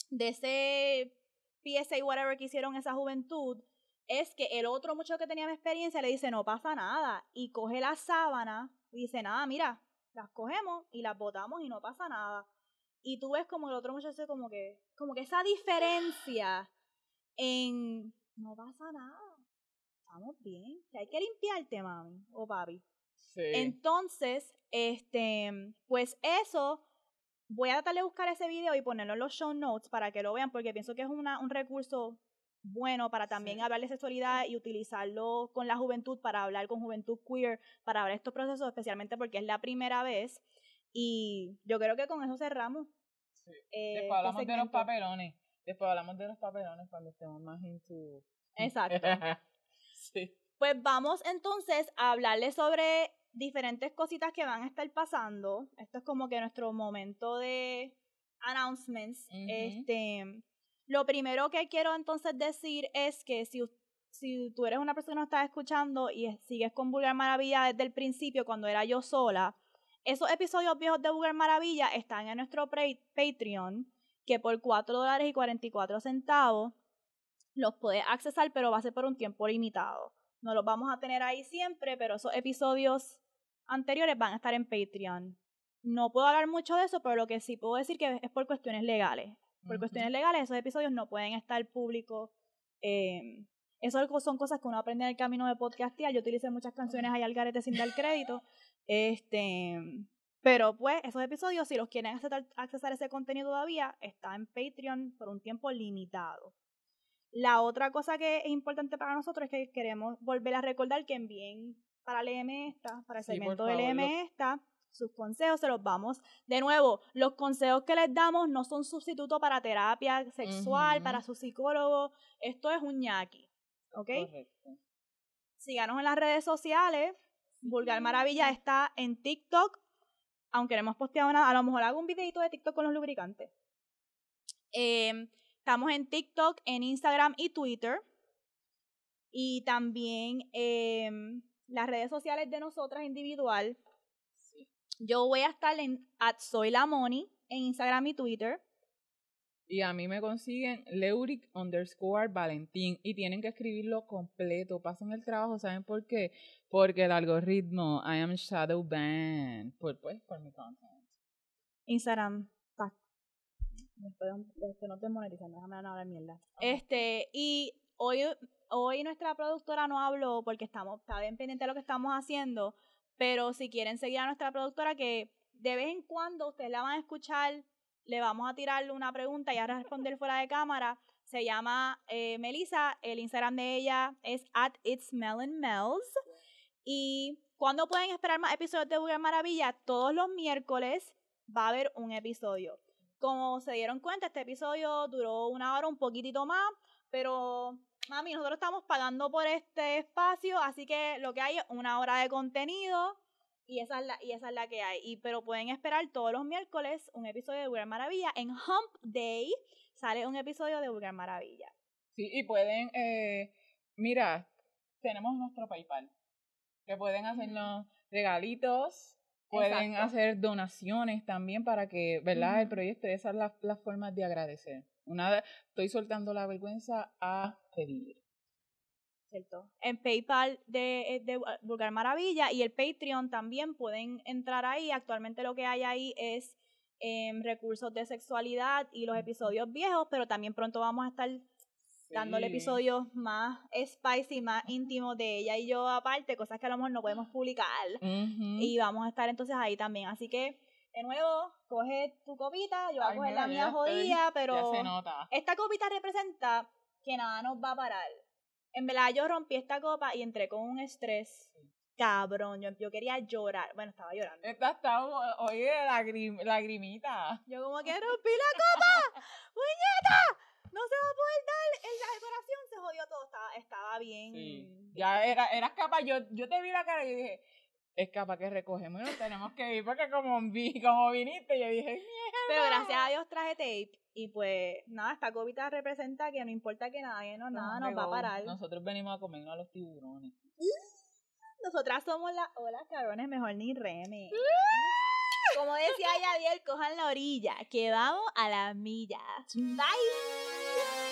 de ese PSA, whatever que hicieron esa juventud, es que el otro muchacho que tenía experiencia le dice, no pasa nada, y coge la sábana y dice, nada, mira, las cogemos y las botamos y no pasa nada. Y tú ves como el otro muchacho como que, como que esa diferencia en, no pasa nada, estamos bien, que hay que limpiarte, mami o papi. Entonces, este, pues eso Voy a tratar de buscar ese video y ponerlo en los show notes para que lo vean, porque pienso que es una, un recurso bueno para también hablar de sexualidad y utilizarlo con la juventud para hablar con juventud queer, para hablar estos procesos, especialmente porque es la primera vez. Y yo creo que con eso cerramos. Sí. Eh, Después hablamos este de los papelones. Después hablamos de los papelones cuando estemos más into. Exacto. sí. Pues vamos entonces a hablarles sobre diferentes cositas que van a estar pasando. Esto es como que nuestro momento de announcements. Este, lo primero que quiero entonces decir es que si, si tú eres una persona que nos está escuchando y sigues con Vulgar Maravilla desde el principio, cuando era yo sola, esos episodios viejos de Vulgar Maravilla están en nuestro Patreon, que por 4 dólares y 44 centavos los puedes accesar, pero va a ser por un tiempo limitado. No los vamos a tener ahí siempre, pero esos episodios anteriores van a estar en Patreon. No puedo hablar mucho de eso, pero lo que sí puedo decir que es por cuestiones legales. Por cuestiones legales, esos episodios no pueden estar públicos. Eh, eso son cosas que uno aprende en el camino de podcastear. Yo utilicé muchas canciones ahí al garete sin dar crédito. Este, pero pues esos episodios, si los quieren accesar, accesar ese contenido todavía, está en Patreon por un tiempo limitado. La otra cosa que es importante para nosotros es que queremos volver a recordar que envíen para el esta, para el segmento del esta, sus consejos se los vamos. De nuevo, los consejos que les damos no son sustituto para terapia sexual, para su psicólogo. Esto es un ñaki. ¿Ok? Correcto. Síganos en las redes sociales. Vulgar Maravilla está en TikTok. Aunque no hemos posteado nada, a lo mejor hago un videito de TikTok con los lubricantes. Em, estamos en TikTok, en Instagram y Twitter. Y también eh, las redes sociales de nosotras individual. Yo voy a estar en at soy la en Instagram y Twitter. Y a mí me consiguen Leuric underscore Valentín. Y tienen que escribirlo completo. Pasen el trabajo, ¿saben por qué? Porque el algoritmo, I am shadow banned. Por, pues, por mi content. Instagram, Después, después no te monetizan, déjame hablar mierda. Este, y hoy hoy nuestra productora no habló porque estamos, está bien pendiente de lo que estamos haciendo, pero si quieren seguir a nuestra productora, que de vez en cuando ustedes la van a escuchar, le vamos a tirar una pregunta y a responder fuera de cámara. Se llama eh, Melissa, el Instagram de ella es at it's Y cuando pueden esperar más episodios de Google Maravilla, todos los miércoles va a haber un episodio. Como se dieron cuenta, este episodio duró una hora, un poquitito más, pero mami, nosotros estamos pagando por este espacio, así que lo que hay es una hora de contenido y esa es la, y esa es la que hay. Y, pero pueden esperar todos los miércoles un episodio de Vulgar Maravilla. En Hump Day sale un episodio de Vulgar Maravilla. Sí, y pueden, eh, mira, tenemos nuestro PayPal, que pueden hacernos regalitos, pueden Exacto. hacer donaciones también para que, ¿verdad? El proyecto, esas son las, las formas de agradecer. Una estoy soltando la vergüenza a pedir. ¿cierto? En PayPal de, eh, de Vulgar Maravilla y el Patreon también pueden entrar ahí. Actualmente lo que hay ahí es em, recursos de sexualidad y los episodios viejos, pero también pronto vamos a estar dándole episodios más spicy, más íntimos de ella y yo aparte, cosas que a lo mejor no podemos publicar. Y vamos a estar entonces ahí también. Así que, de nuevo, coge tu copita, yo voy a coger la mía jodida, pero Ya se nota. esta copita representa que nada nos va a parar. En verdad, yo rompí esta copa y entré con un estrés cabrón. Yo, yo quería llorar. Bueno, estaba llorando. Esta está, o- oye, lagrim- lagrimita. Yo como que rompí la copa. ¡Puñeta! No se va a poder dar. En la decoración se jodió todo. Estaba, estaba bien. Sí. Ya era, eras capaz, yo, yo te vi la cara y dije, es capaz que recogemos y nos tenemos que ir porque como, vi, como viniste, yo dije, Pero gracias a Dios traje tape. Y pues, nada, esta copita representa que no importa que nadie nos, nada nos va a parar. Nosotros venimos a comernos a los tiburones. Nosotras somos las olas cabrones, mejor ni reme. Como decía Yadiel, cojan la orilla, que vamos a la milla. Bye.